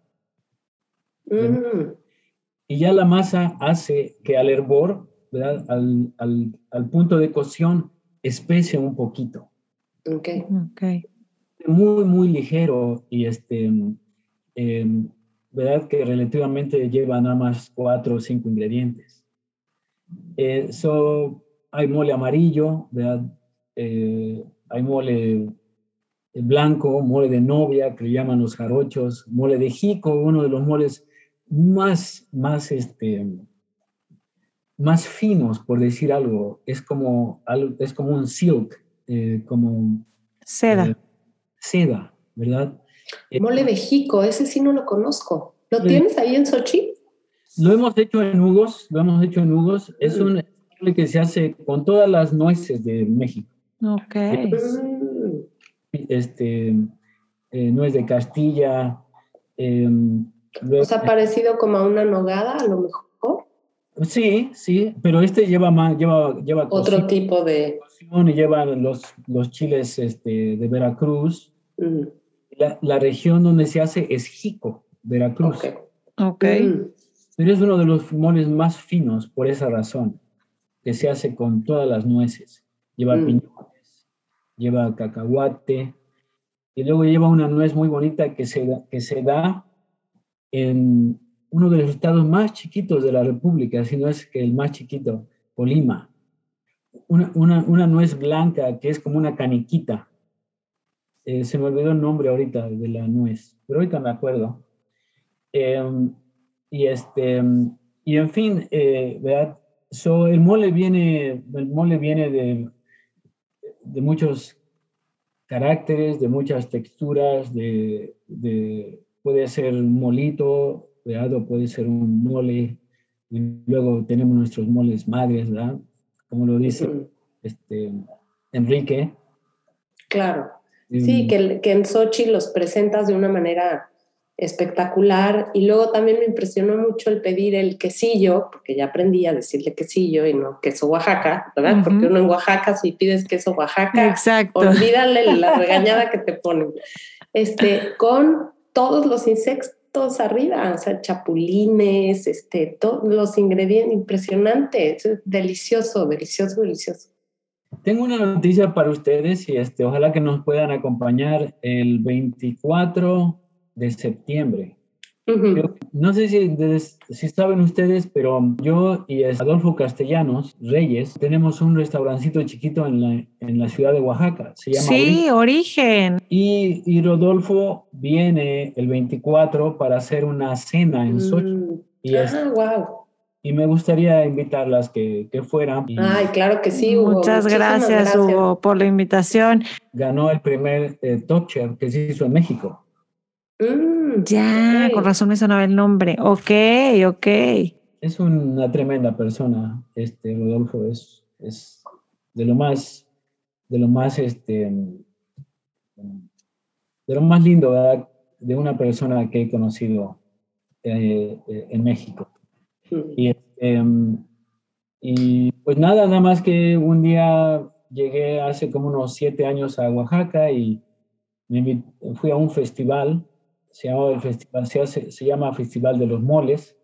y ya la masa hace que al hervor, Al, al, al, punto de cocción, especie un poquito. Ok. okay. Muy, muy ligero y este, em, ¿verdad? Que relativamente lleva nada más cuatro o cinco ingredientes. Eh, hay mole amarillo, ¿verdad? Eh, hay mole blanco, mole de novia, que le llaman los jarochos, mole de jico, uno de los moles más, más, este, más finos, por decir algo. Es como, es como un silk, eh, como... Seda. Eh, seda, ¿verdad? Mole de jico, ese sí no lo conozco. ¿Lo tienes ahí en Sochi? Lo hemos hecho en Hugos, lo hemos hecho en Hugos. Es mm. un que se hace con todas las nueces de México. Ok. Mm, Este, eh, nuez de Castilla. eh, O luego- sea, parecido como a una nogada, a lo mejor. sí, sí, pero este lleva más, lleva, lleva Otro cocina tipo de. y lleva los, los chiles este, de Veracruz. mm, La, la región donde se hace es Jico, Veracruz. ok. Ok. Mm, Pero es uno de los moles más finos por esa razón, que se hace con todas las nueces. Lleva Mm. piñones, lleva cacahuate, y luego lleva una nuez muy bonita que se, que se da en uno de los estados más chiquitos de la República, si no es que el más chiquito, Colima. Una, una, una nuez blanca que es como una caniquita. Eh, se me olvidó el nombre ahorita de la nuez, pero ahorita me acuerdo. Em, y este, y en fin, eh, ¿verdad? So, el mole viene, el mole viene de, de muchos caracteres, de muchas texturas, de, de- puede ser un molito. O puede ser un mole. Y luego tenemos nuestros moles madres, ¿verdad? Como lo dice este, Enrique. Claro. Sí, que, que en Sochi los presentas de una manera espectacular y luego también me impresionó mucho el pedir el quesillo, porque ya aprendí a decirle quesillo y no queso Oaxaca, ¿verdad? Porque uno en Oaxaca si pides queso Oaxaca, Exacto. olvídale la *laughs* regañada que te ponen. Este, con todos los insectos arriba, o sea, chapulines, este, todos los ingredientes, impresionante, es delicioso, delicioso, delicioso. Tengo una noticia para ustedes y este, ojalá que nos puedan acompañar el 24 de septiembre. Yo- no sé si, des- si saben ustedes, pero yo y Adolfo Castellanos Reyes tenemos un restaurancito chiquito en la, en la ciudad de Oaxaca. Se llama Sí, origen. Ori- y, y Rodolfo viene el 24 para hacer una cena en Sochi. Mm. Y, es- Ah, wow. y me gustaría invitarlas que, que fueran. Y Ay, claro que sí, Hugo. Muchas gracias, Hugo, por la invitación. ganó el primer eh, Top Chef que se hizo en México. Mm, Ya, con razón me sonaba el nombre. Ok, ok. Es una tremenda persona, este Rodolfo es, es de lo más, de lo más, este, de lo más lindo, ¿verdad? De una persona que he conocido eh, eh, en México. Mm. Y, este, y pues nada, nada más que un día llegué hace como unos siete años a Oaxaca y me fui a un festival, se llama, el festival, se, hace- se llama Festival de los Moles,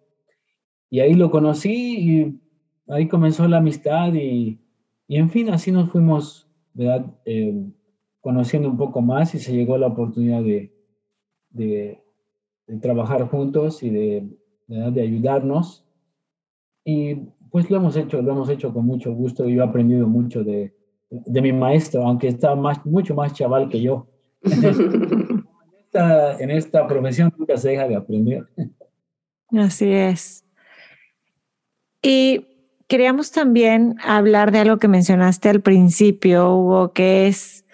y ahí lo conocí y ahí comenzó la amistad y, y en fin, así nos fuimos, ¿verdad? Eh, conociendo un poco más y se llegó la oportunidad de, de, de trabajar juntos y de, ¿verdad? de ayudarnos. Y pues lo hemos hecho, lo hemos hecho con mucho gusto y yo he aprendido mucho de, de mi maestro, aunque está más, mucho más chaval que yo. *laughs* Esta- en esta profesión nunca se deja de aprender. Así es. Y queríamos también hablar de algo que mencionaste al principio, Hugo, que es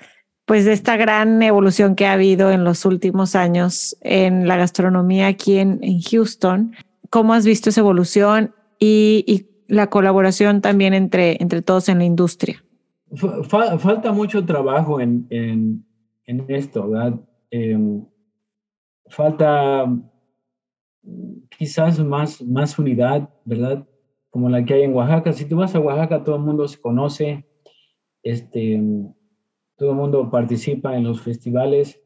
pues de esta gran evolución que ha habido en los últimos años en la gastronomía aquí en, en Houston. ¿Cómo has visto esa evolución y, y la colaboración también entre, entre todos en la industria? Fa- fa- falta mucho trabajo en, en, en esto, ¿verdad? Em, falta mm, quizás más, más unidad, ¿verdad? Como la que hay en Oaxaca. Si tú vas a Oaxaca, todo el mundo se conoce, este, todo el mundo participa en los festivales.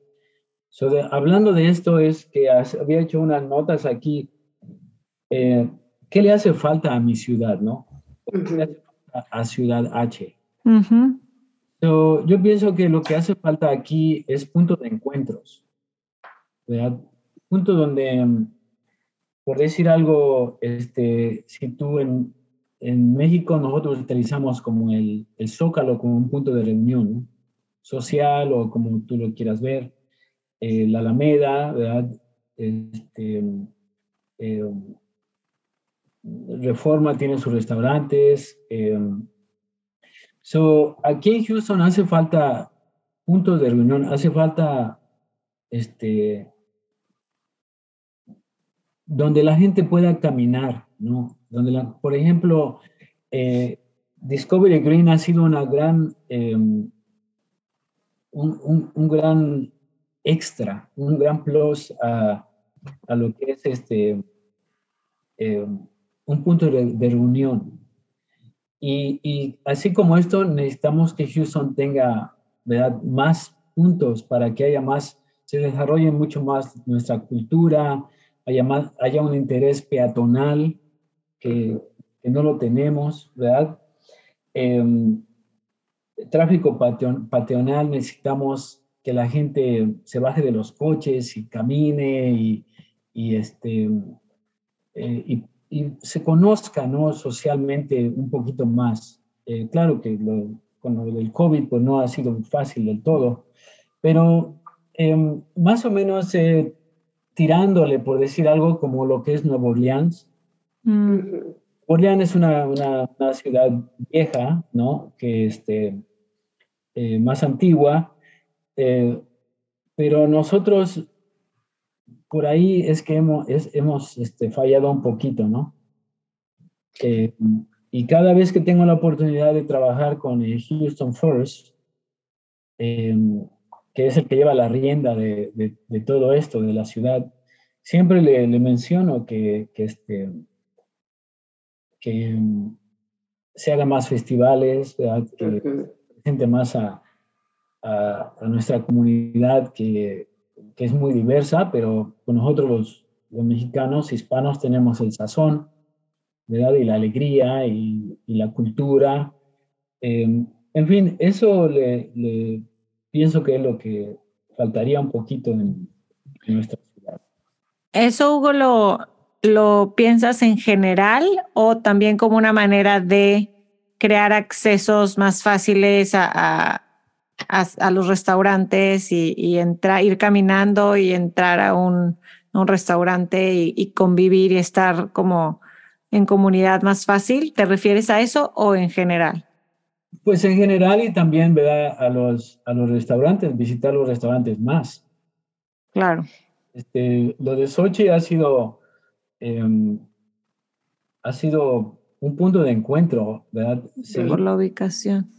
So, de- hablando de esto, es que has- había hecho unas notas aquí. eh, ¿Qué le hace falta a mi ciudad, no? ¿Qué le hace falta a Ciudad H? Ujú. So, yo pienso que lo que hace falta aquí es punto de encuentros, ¿verdad? Punto donde, mm, por decir algo, este, si tú en, en México nosotros utilizamos como el, el Zócalo como un punto de reunión ¿no? social o como tú lo quieras ver, eh, la Alameda, ¿verdad? Este, eh, Reforma tiene sus restaurantes. eh, So, aquí en Houston hace falta puntos de reunión, hace falta este donde la gente pueda caminar, ¿no? Donde, la, por ejemplo, eh, Discovery Green ha sido una gran, em, un, un, gran extra, un gran plus a, a lo que es este, em, un punto de reunión. Y, y, así como esto, necesitamos que Houston tenga ¿verdad? más puntos para que haya más, se desarrolle mucho más nuestra cultura, haya, más, haya un interés peatonal que, que no lo tenemos, ¿verdad? Eh, tráfico pateonal, necesitamos que la gente se baje de los coches y camine y, y este, eh, y, y, se conozca ¿no? socialmente un poquito más. Eh, claro que lo, con lo del COVID pues no ha sido fácil del todo, pero eh, más o menos eh, tirándole, por decir algo, como lo que es Nueva Orleans. Mm. Orleans es una, una, una, ciudad vieja, ¿no? Que este, eh, más antigua, eh, pero nosotros por ahí es que hemos, es, hemos este, fallado un poquito, ¿no? Eh, y cada vez que tengo la oportunidad de trabajar con Houston First, em, que es el que lleva la rienda de, de, de, todo esto, de la ciudad, siempre le, le menciono que, que, este, que em, se hagan más festivales, ¿verdad? que presente más a, a, a, nuestra comunidad que, que, es muy diversa, pero nosotros los, los, mexicanos hispanos tenemos el sazón, ¿verdad? Y la alegría y, y la cultura. Eh, en fin, eso le, le pienso que es lo que faltaría un poquito en, en nuestra ciudad. Eso, Hugo, lo, lo piensas en general o también como una manera de crear accesos más fáciles a, a, a, a los restaurantes y, y, entrar, ir caminando y entrar a un, un restaurante y, y, convivir y estar como en comunidad más fácil? ¿Te refieres a eso o en general? Pues en general y también ¿verdad? A, los, a los restaurantes, visitar los restaurantes más. Claro. Este, lo de Sochi ha sido, eh, ha sido un punto de encuentro, ¿verdad? Sí. Por la ubicación.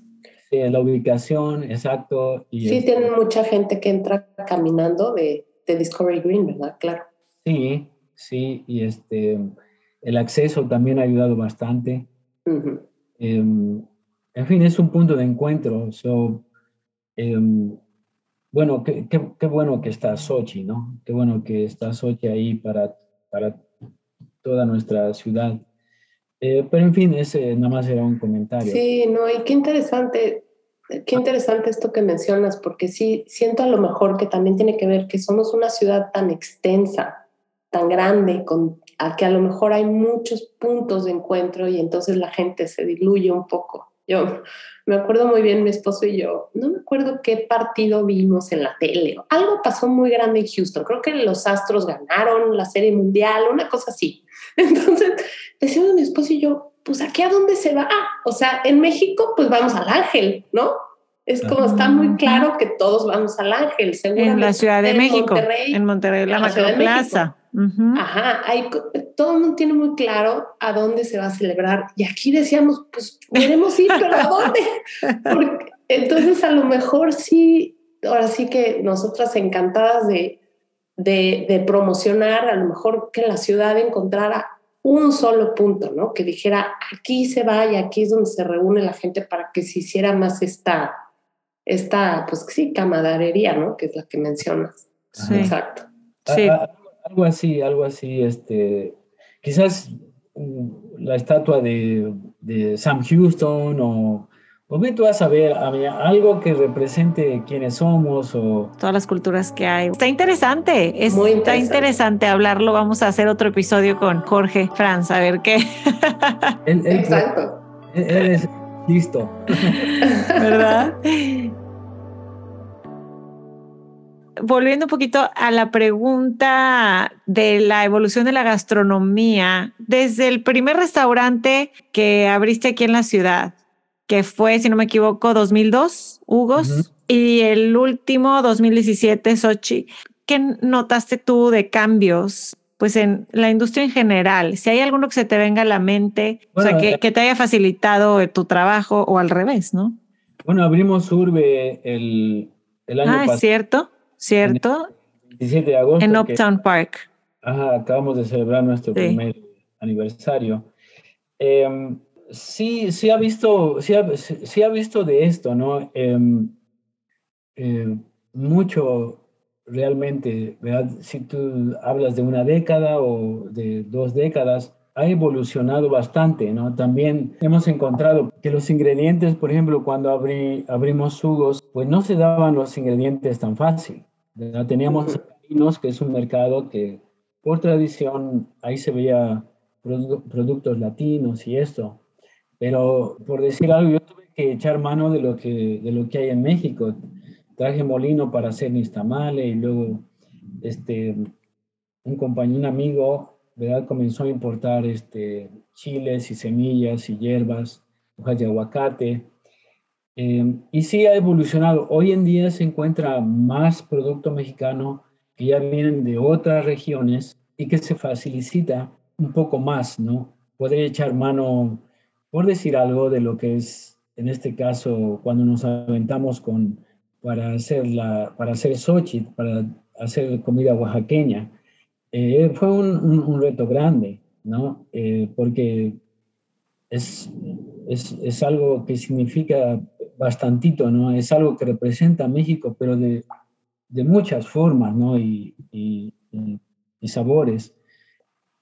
Sí, la ubicación, exacto. Y sí, tienen mucha gente que entra caminando de, de, Discovery Green, ¿verdad? Claro. Sí, sí, y este, el acceso también ha ayudado bastante. Uh -huh. eh, en fin, es un punto de encuentro. So, eh, bueno, qué, qué, qué, bueno que está Sochi, ¿no? Qué bueno que está Sochi ahí para, para toda nuestra ciudad. Eh, pero en fin, ese nada más era un comentario. Sí, no, y qué interesante, qué interesante esto que mencionas, porque sí, siento a lo mejor que también tiene que ver que somos una ciudad tan extensa, tan grande, con, a que a lo mejor hay muchos puntos de encuentro y entonces la gente se diluye un poco. Yo me acuerdo muy bien, mi esposo y yo, no me acuerdo qué partido vimos en la tele. Algo pasó muy grande en Houston. Creo que los Astros ganaron la Serie Mundial, una cosa así. *laughs* Entonces, decíamos mi esposo y yo, pues aquí a dónde se va. Ah, o sea, en México, pues vamos al Ángel, ¿no? Es como está muy claro que todos vamos al Ángel. En la Ciudad de México, Monterrey, en Monterrey, la, la Macroplaza. Uh -huh. Ajá, hay, todo el mundo tiene muy claro a dónde se va a celebrar. Y aquí decíamos, pues queremos ir, pero ¿a *laughs* dónde? Porque, entonces, a lo mejor sí, ahora sí que nosotras encantadas de, de, de, promocionar, a lo mejor que la ciudad encontrara un solo punto, ¿no? Que dijera, aquí se va y aquí es donde se reúne la gente para que se hiciera más esta, esta pues sí, camaradería, ¿no? Que es la que mencionas. Sí. Exacto. Sí. Ah, ah, algo así, algo así, este, quizás la estatua de, de Sam Houston o, o bien tú vas a ver a mí, algo que represente quiénes somos o... Todas las culturas que hay. Está interesante, es, Muy interesante. está interesante hablarlo. Vamos a hacer otro episodio con Jorge Franz, a ver qué. *laughs* él, él, Exacto. Él, él es listo. *laughs* ¿Verdad? volviendo un poquito a la pregunta de la evolución de la gastronomía, desde el primer restaurante que abriste aquí en la ciudad, que fue, si no me equivoco, 2002, Hugos, uh -huh. y el último, 2017, Sochi, ¿qué notaste tú de cambios? pues en la industria en general, si hay alguno que se te venga a la mente, o sea, Bueno, que, que te haya facilitado tu trabajo o al revés, ¿no? Bueno, abrimos Urbe el, el año Ah, es pasado, cierto, cierto, 17 de agosto. en que- Uptown Park. Ajá, acabamos de celebrar nuestro Sí. primer aniversario. Em, sí, sí ha visto, sí ha, sí- ha visto de esto, ¿no? Eh, mucho realmente, ¿verdad? Si tú hablas de una década o de dos décadas, ha evolucionado bastante, ¿no? También hemos encontrado que los ingredientes, por ejemplo, cuando abrí, abrimos jugos, pues no se daban los ingredientes tan fácil, ¿verdad? Teníamos vinos, que es un mercado que por tradición ahí se veía produ- productos latinos y esto, pero por decir algo, yo tuve que echar mano de lo que, de lo que hay en México. Traje molino para hacer mis tamales y luego este, un compañero, un amigo, ¿verdad? Comenzó a importar este, chiles y semillas y hierbas, hojas de aguacate. Eh, y sí ha evolucionado. Hoy en día se encuentra más producto mexicano que ya vienen de otras regiones y que se facilita un poco más, ¿no? Poder echar mano, por decir algo, de lo que es, en este caso, cuando nos aventamos con, para hacer, la, para hacer xochitl, para hacer comida oaxaqueña. Eh, fue un, un, un, reto grande, ¿no? Eh, porque es, es, es, algo que significa bastantito, ¿no? Es algo que representa a México, pero de, de muchas formas, ¿no? Y, y, y, sabores.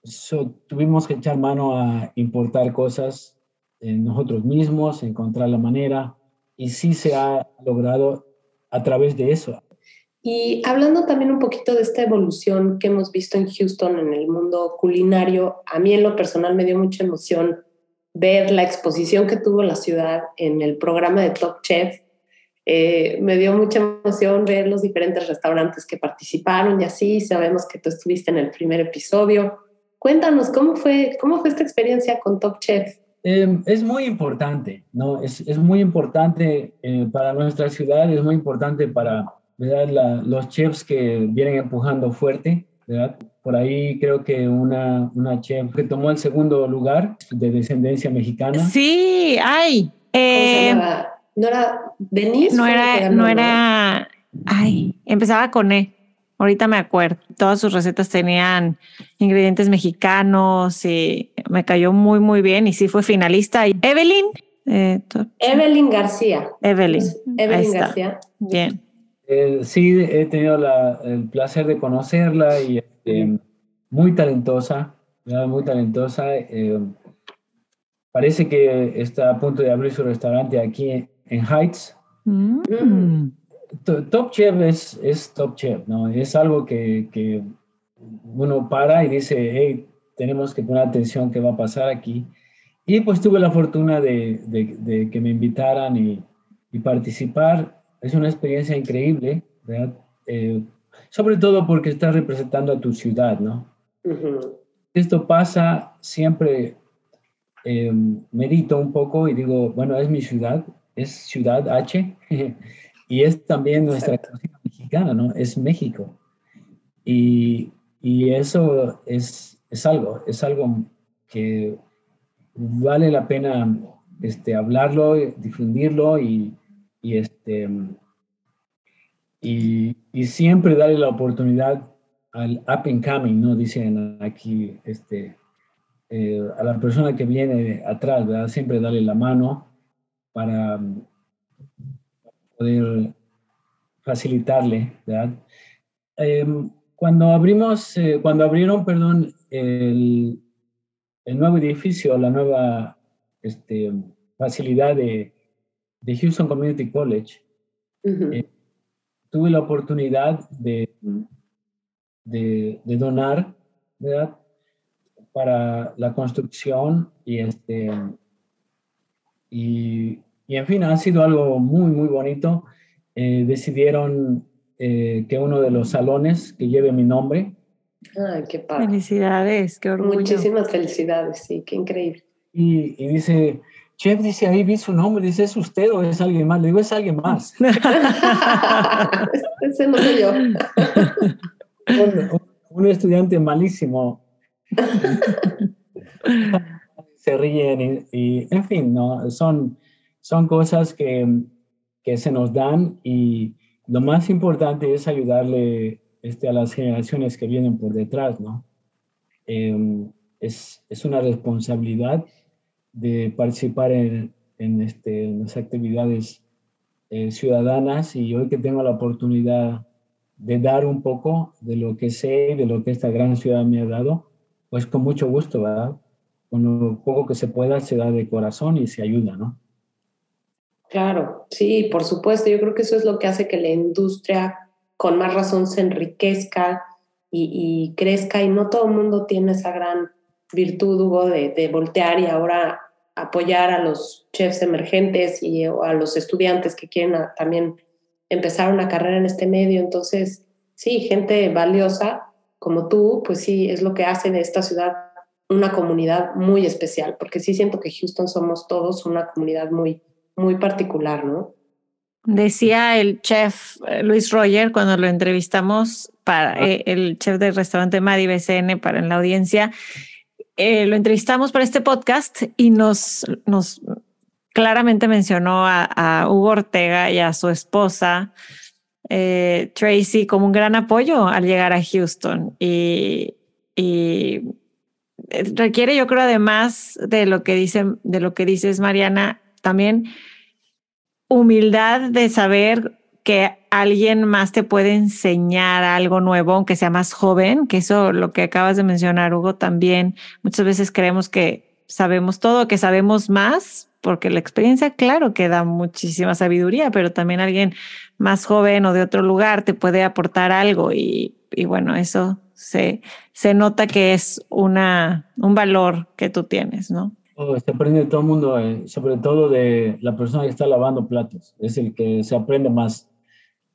So, tuvimos que echar mano a importar cosas eh, nosotros mismos, encontrar la manera, y sí se ha logrado a través de eso. Y hablando también un poquito de esta evolución que hemos visto en Houston en el mundo culinario, a mí en lo personal me dio mucha emoción ver la exposición que tuvo la ciudad en el programa de Top Chef. Eh, me dio mucha emoción ver los diferentes restaurantes que participaron y así. Sabemos que tú estuviste en el primer episodio. Cuéntanos, ¿cómo fue, cómo fue esta experiencia con Top Chef? Eh, es muy importante, ¿no? Es, es muy importante eh, para nuestra ciudad, es muy importante para ¿verdad? La, los chefs que vienen empujando fuerte, ¿verdad? Por ahí creo que una, una chef que tomó el segundo lugar de descendencia mexicana. Sí, ay. Eh, ¿No era Denise? No era, no era, ay, empezaba con E. Ahorita me acuerdo. Todas sus recetas tenían ingredientes mexicanos y me cayó muy, muy bien. Y sí fue finalista. Evelyn. Eh, Evelyn García. Evelyn. Evelyn García. Bien. Eh, sí, he tenido la, el placer de conocerla y eh, muy talentosa, muy talentosa. Eh, parece que está a punto de abrir su restaurante aquí en, en Heights. Mm. Top Chef es, es Top Chef, ¿no? Es algo que, que, uno para y dice, hey, tenemos que poner atención qué va a pasar aquí. Y pues tuve la fortuna de, de, de que me invitaran y, y participar es una experiencia increíble, ¿verdad? Eh, sobre todo porque estás representando a tu ciudad, ¿no? Uh -huh. Esto pasa siempre, eh, medito un poco y digo, bueno, es mi ciudad, es Ciudad H, y es también nuestra cocina mexicana, ¿no? Es México. Y, y eso es, es algo, es algo que vale la pena este, hablarlo, difundirlo y, y este y, y, siempre darle la oportunidad al up and coming, ¿no? Dicen aquí, este, eh, a la persona que viene atrás, ¿verdad? Siempre darle la mano para poder facilitarle, ¿verdad? Eh, cuando abrimos, eh, cuando abrieron, perdón, el, el, nuevo edificio, la nueva este, facilidad de, de Houston Community College, uh -huh. eh, tuve la oportunidad de, de, de, donar, ¿verdad? Para la construcción y este, y, y en fin, ha sido algo muy, muy bonito. Eh, decidieron eh, que uno de los salones que lleve mi nombre. Ay, qué padre. Felicidades, qué orgullo. Muchísimas felicidades, sí, qué increíble. Y, y dice, Chef dice, ahí vi su nombre, dice, ¿es usted o es alguien más? Le digo, es alguien más. *laughs* Ese no soy yo. un, un estudiante malísimo. *laughs* se ríen y, en fin, ¿no? son, son cosas que, que, se nos dan y lo más importante es ayudarle este, a las generaciones que vienen por detrás, ¿no? Em, es, es, una responsabilidad de participar en, este, en las actividades eh, ciudadanas y hoy que tengo la oportunidad de dar un poco de lo que sé y de lo que esta gran ciudad me ha dado, pues con mucho gusto, ¿verdad? Con lo poco que se pueda se da de corazón y se ayuda, ¿no? Claro, sí, por supuesto. Yo creo que eso es lo que hace que la industria con más razón se enriquezca y, crezca y no todo el mundo tiene esa gran virtud, Hugo, de, voltear y ahora apoyar a los chefs emergentes y a los estudiantes que quieren también empezar una carrera en este medio. Entonces, sí, gente valiosa como tú, pues sí, es lo que hace de esta ciudad una comunidad muy especial, porque sí siento que Houston somos todos una comunidad muy, muy particular, ¿no? Decía el chef eh, Luis Roger cuando lo entrevistamos para ah. eh, el chef del restaurante Madi BCN para en la audiencia, eh, lo entrevistamos para este podcast y nos, nos claramente mencionó a, Hugo Ortega y a su esposa, eh, Tracy, como un gran apoyo al llegar a Houston. Y, y, requiere, yo creo, además de lo que dice, de lo que dices, Mariana, también humildad de saber que alguien más te puede enseñar algo nuevo, aunque sea más joven, que eso lo que acabas de mencionar, Hugo, también muchas veces creemos que sabemos todo, que sabemos más, porque la experiencia, claro, que da muchísima sabiduría, pero también alguien más joven o de otro lugar te puede aportar algo y, bueno, eso se, se nota que es una, un valor que tú tienes, ¿no? Se aprende todo el mundo, eh, sobre todo de la persona que está lavando platos, es el que se aprende más,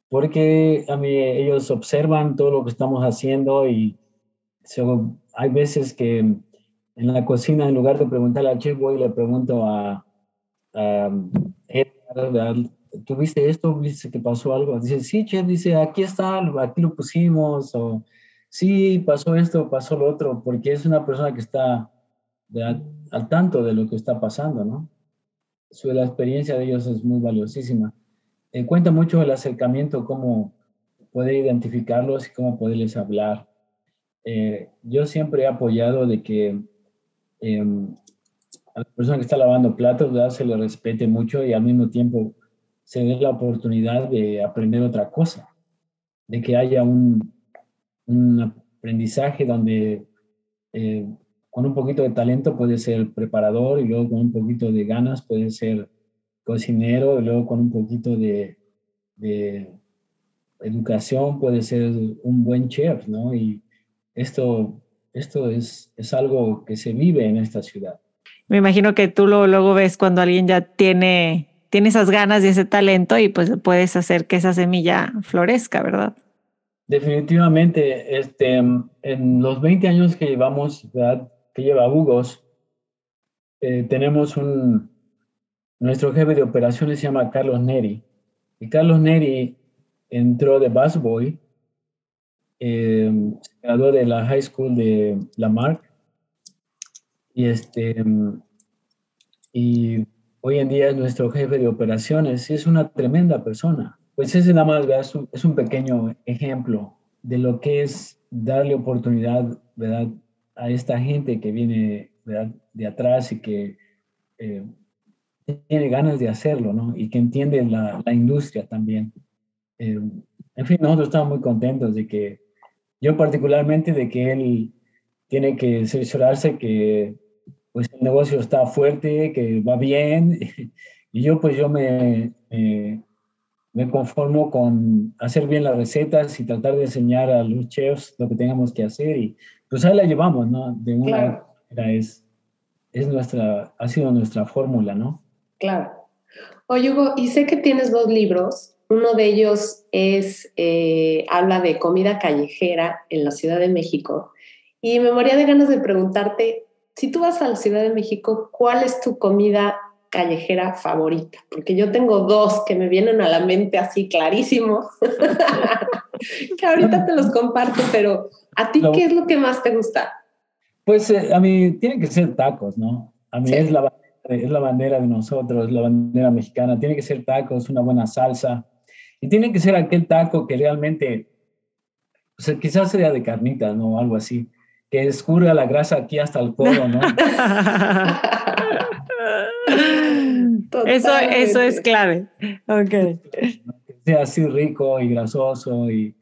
porque a mí ellos observan todo lo que estamos haciendo y hay veces que en la cocina, en lugar de preguntarle al chef, voy y le pregunto a, ¿tuviste esto? ¿Viste que pasó algo? Dice, sí, chef, dice, aquí está, aquí lo pusimos, o sí, pasó esto, pasó lo otro, porque es una persona que está al tanto de lo que está pasando, ¿no? Su, la experiencia de ellos es muy valiosísima. Eh, cuenta mucho el acercamiento, cómo poder identificarlos y cómo poderles hablar. Eh, yo siempre he apoyado de que em, a la persona que está lavando platos, ¿verdad? se le respete mucho y al mismo tiempo se dé la oportunidad de aprender otra cosa, de que haya un, un aprendizaje donde eh, con un poquito de talento puede ser preparador y luego con un poquito de ganas puede ser cocinero y luego con un poquito de, de educación puede ser un buen chef, ¿no? Y esto, esto es, es algo que se vive en esta ciudad. Me imagino que tú lo, luego ves cuando alguien ya tiene, tiene esas ganas y ese talento y pues puedes hacer que esa semilla florezca, ¿verdad? Definitivamente, este, en los 20 años que llevamos, ¿verdad? Que lleva Hugos, eh, tenemos un, nuestro jefe de operaciones se llama Carlos Neri. Y Carlos Neri entró de busboy, eh, se graduó de la high school de Lamarck y, este, y hoy en día es nuestro jefe de operaciones y es una tremenda persona. Pues ese nada más es un, es un pequeño ejemplo de lo que es darle oportunidad ¿verdad? A esta gente que viene de atrás y que eh, tiene ganas de hacerlo, ¿no? Y que entiende la, industria también. Eh, en fin, nosotros estamos muy contentos de que, yo particularmente, de que él tiene que cerciorarse que pues el negocio está fuerte, que va bien, *laughs* y yo pues yo me, me, conformo con hacer bien las recetas y tratar de enseñar a los chefs lo que tengamos que hacer, y pues ahí la llevamos, ¿no? De una manera es, es nuestra, ha sido nuestra fórmula, ¿no? Claro. Oye, Hugo, y sé que tienes dos libros. Uno de ellos es, eh, habla de comida callejera en la Ciudad de México. Y me moría de ganas de preguntarte, si tú vas a la Ciudad de México, ¿cuál es tu comida callejera favorita? Porque yo tengo dos que me vienen a la mente así clarísimo, *laughs* que ahorita te los comparto, pero ¿A ti qué es lo que más te gusta? Pues eh, a mí tiene que ser tacos, ¿no? A mí es, la, es la bandera de nosotros, la bandera mexicana. Tiene que ser tacos, una buena salsa. Y tiene que ser aquel taco que realmente, o sea, quizás sea de carnitas, ¿no? Algo así. Que escurra la grasa aquí hasta el codo, ¿no? *laughs* eso, eso es clave. Ok. Que sea así rico y grasoso y,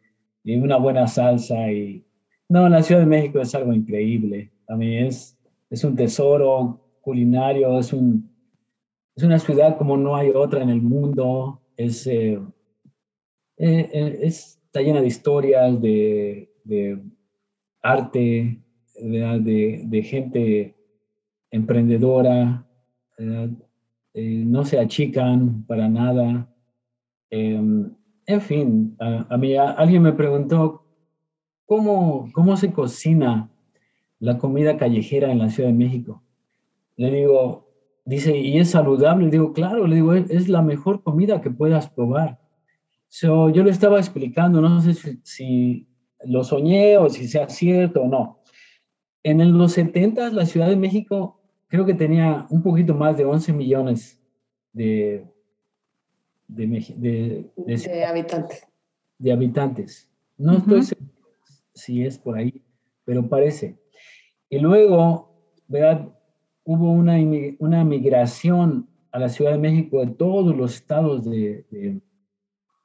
y una buena salsa y no, la Ciudad de México es algo increíble. A mí es, es un tesoro culinario, es, un, es una ciudad como no hay otra en el mundo. Es, eh, eh, eh, está llena de historias, de, de arte, de, de, gente emprendedora. No se achican para nada. Em, en fin, a, a mí alguien me preguntó ¿cómo, cómo se cocina la comida callejera en la Ciudad de México? Le digo, dice, ¿y es saludable? Le digo, claro, le digo, es, la mejor comida que puedas probar. So, yo le estaba explicando, no sé si, lo soñé o si sea cierto o no. En los 70 la Ciudad de México creo que tenía un poquito más de 11 millones de, de, de, habitantes. De habitantes. No estoy seguro si es por ahí, pero parece. Y luego, ¿verdad? Hubo una, una migración a la Ciudad de México de todos los estados de,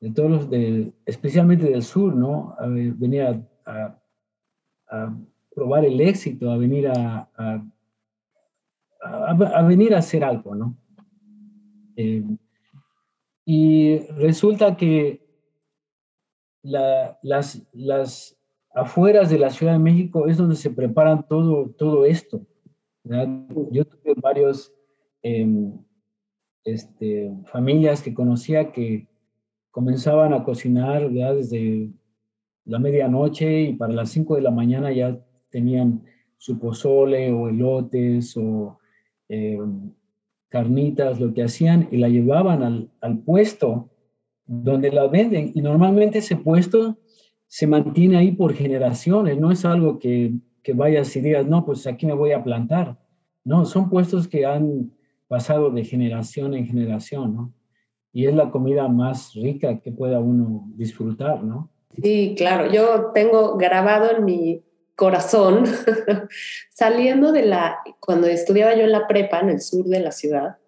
de, todos los, de, especialmente del sur, ¿no? A venir a, a, probar el éxito, a venir a, a, venir a hacer algo, ¿no? Eh, y resulta que la, las, las afueras de la Ciudad de México es donde se preparan todo, todo esto. Yo tuve varios em, este, familias que conocía que comenzaban a cocinar desde la medianoche y para las 5 de la mañana ya tenían su pozole o elotes o em, carnitas, lo que hacían, y la llevaban al, al puesto donde la venden. Y normalmente ese puesto se mantiene ahí por generaciones, no es algo que, que vayas y digas, no, pues aquí me voy a plantar. No, son puestos que han pasado de generación en generación, ¿no? Y es la comida más rica que pueda uno disfrutar, ¿no? Sí, claro, yo tengo grabado en mi corazón, *laughs* saliendo de la, cuando estudiaba yo en la prepa en el sur de la ciudad,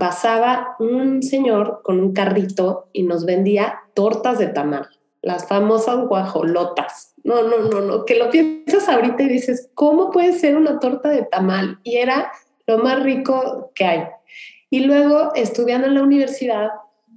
pasaba un señor con un carrito y nos vendía tortas de tamal las famosas guajolotas. No, no, no, no, que lo piensas ahorita y dices, ¿cómo puede ser una torta de tamal? Y era lo más rico que hay. Y luego, estudiando en la universidad,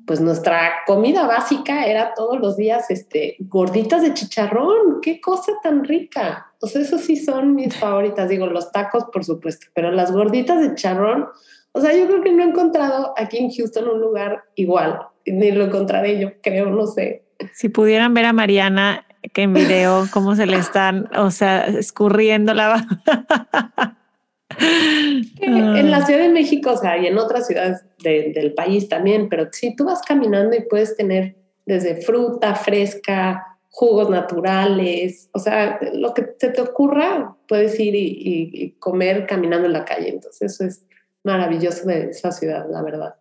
pues nuestra comida básica era todos los días este, gorditas de chicharrón. ¡Qué cosa tan rica! Pues eso sí son mis *laughs* favoritas. Digo, los tacos, por supuesto, pero las gorditas de chicharrón, o sea, yo creo que no he encontrado aquí en Houston un lugar igual. Ni lo encontraré yo, creo, no sé. Si pudieran ver a Mariana que en video *laughs* cómo se le están, o sea, escurriendo la En la Ciudad de México, o sea, y en otras ciudades del país también, pero si tú vas caminando y puedes tener desde fruta fresca, jugos naturales, o sea, lo que se te ocurra, puedes ir y, y comer caminando en la calle. Entonces, eso es maravilloso de esa ciudad, la verdad.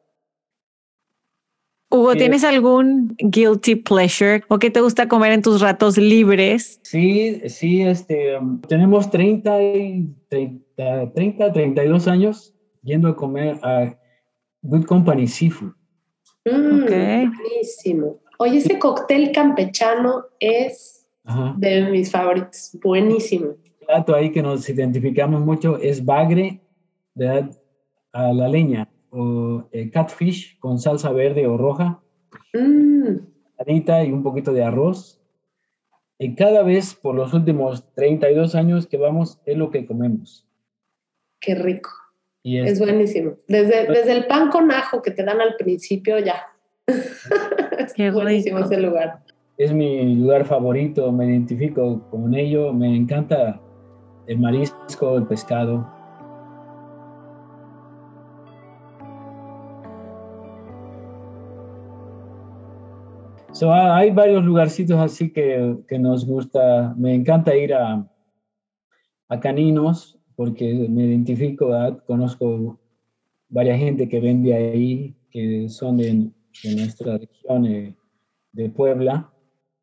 Hugo, ¿tienes algún guilty pleasure o qué te gusta comer en tus ratos libres? Sí, sí, este, um, tenemos 30, y 30, 30, 32 años yendo a comer a Good Company Seafood. Mm, Buenísimo. Oye, ese cóctel campechano es de mis favoritos. Buenísimo. El plato ahí que nos identificamos mucho es bagre de a la leña o eh, catfish con salsa verde o roja, mm. y un poquito de arroz. Y cada vez por los últimos 32 años que vamos es lo que comemos. Qué rico. es, buenísimo. Desde, desde el pan con ajo que te dan al principio ya. *laughs* Qué buenísimo ese lugar. Es mi lugar favorito, me identifico con ello, me encanta el marisco, el pescado. hay varios lugarcitos así que, que, nos gusta. Me encanta ir a, a Caninos porque me identifico, conozco varias gente que vende ahí, que son de, nuestra región eh, de Puebla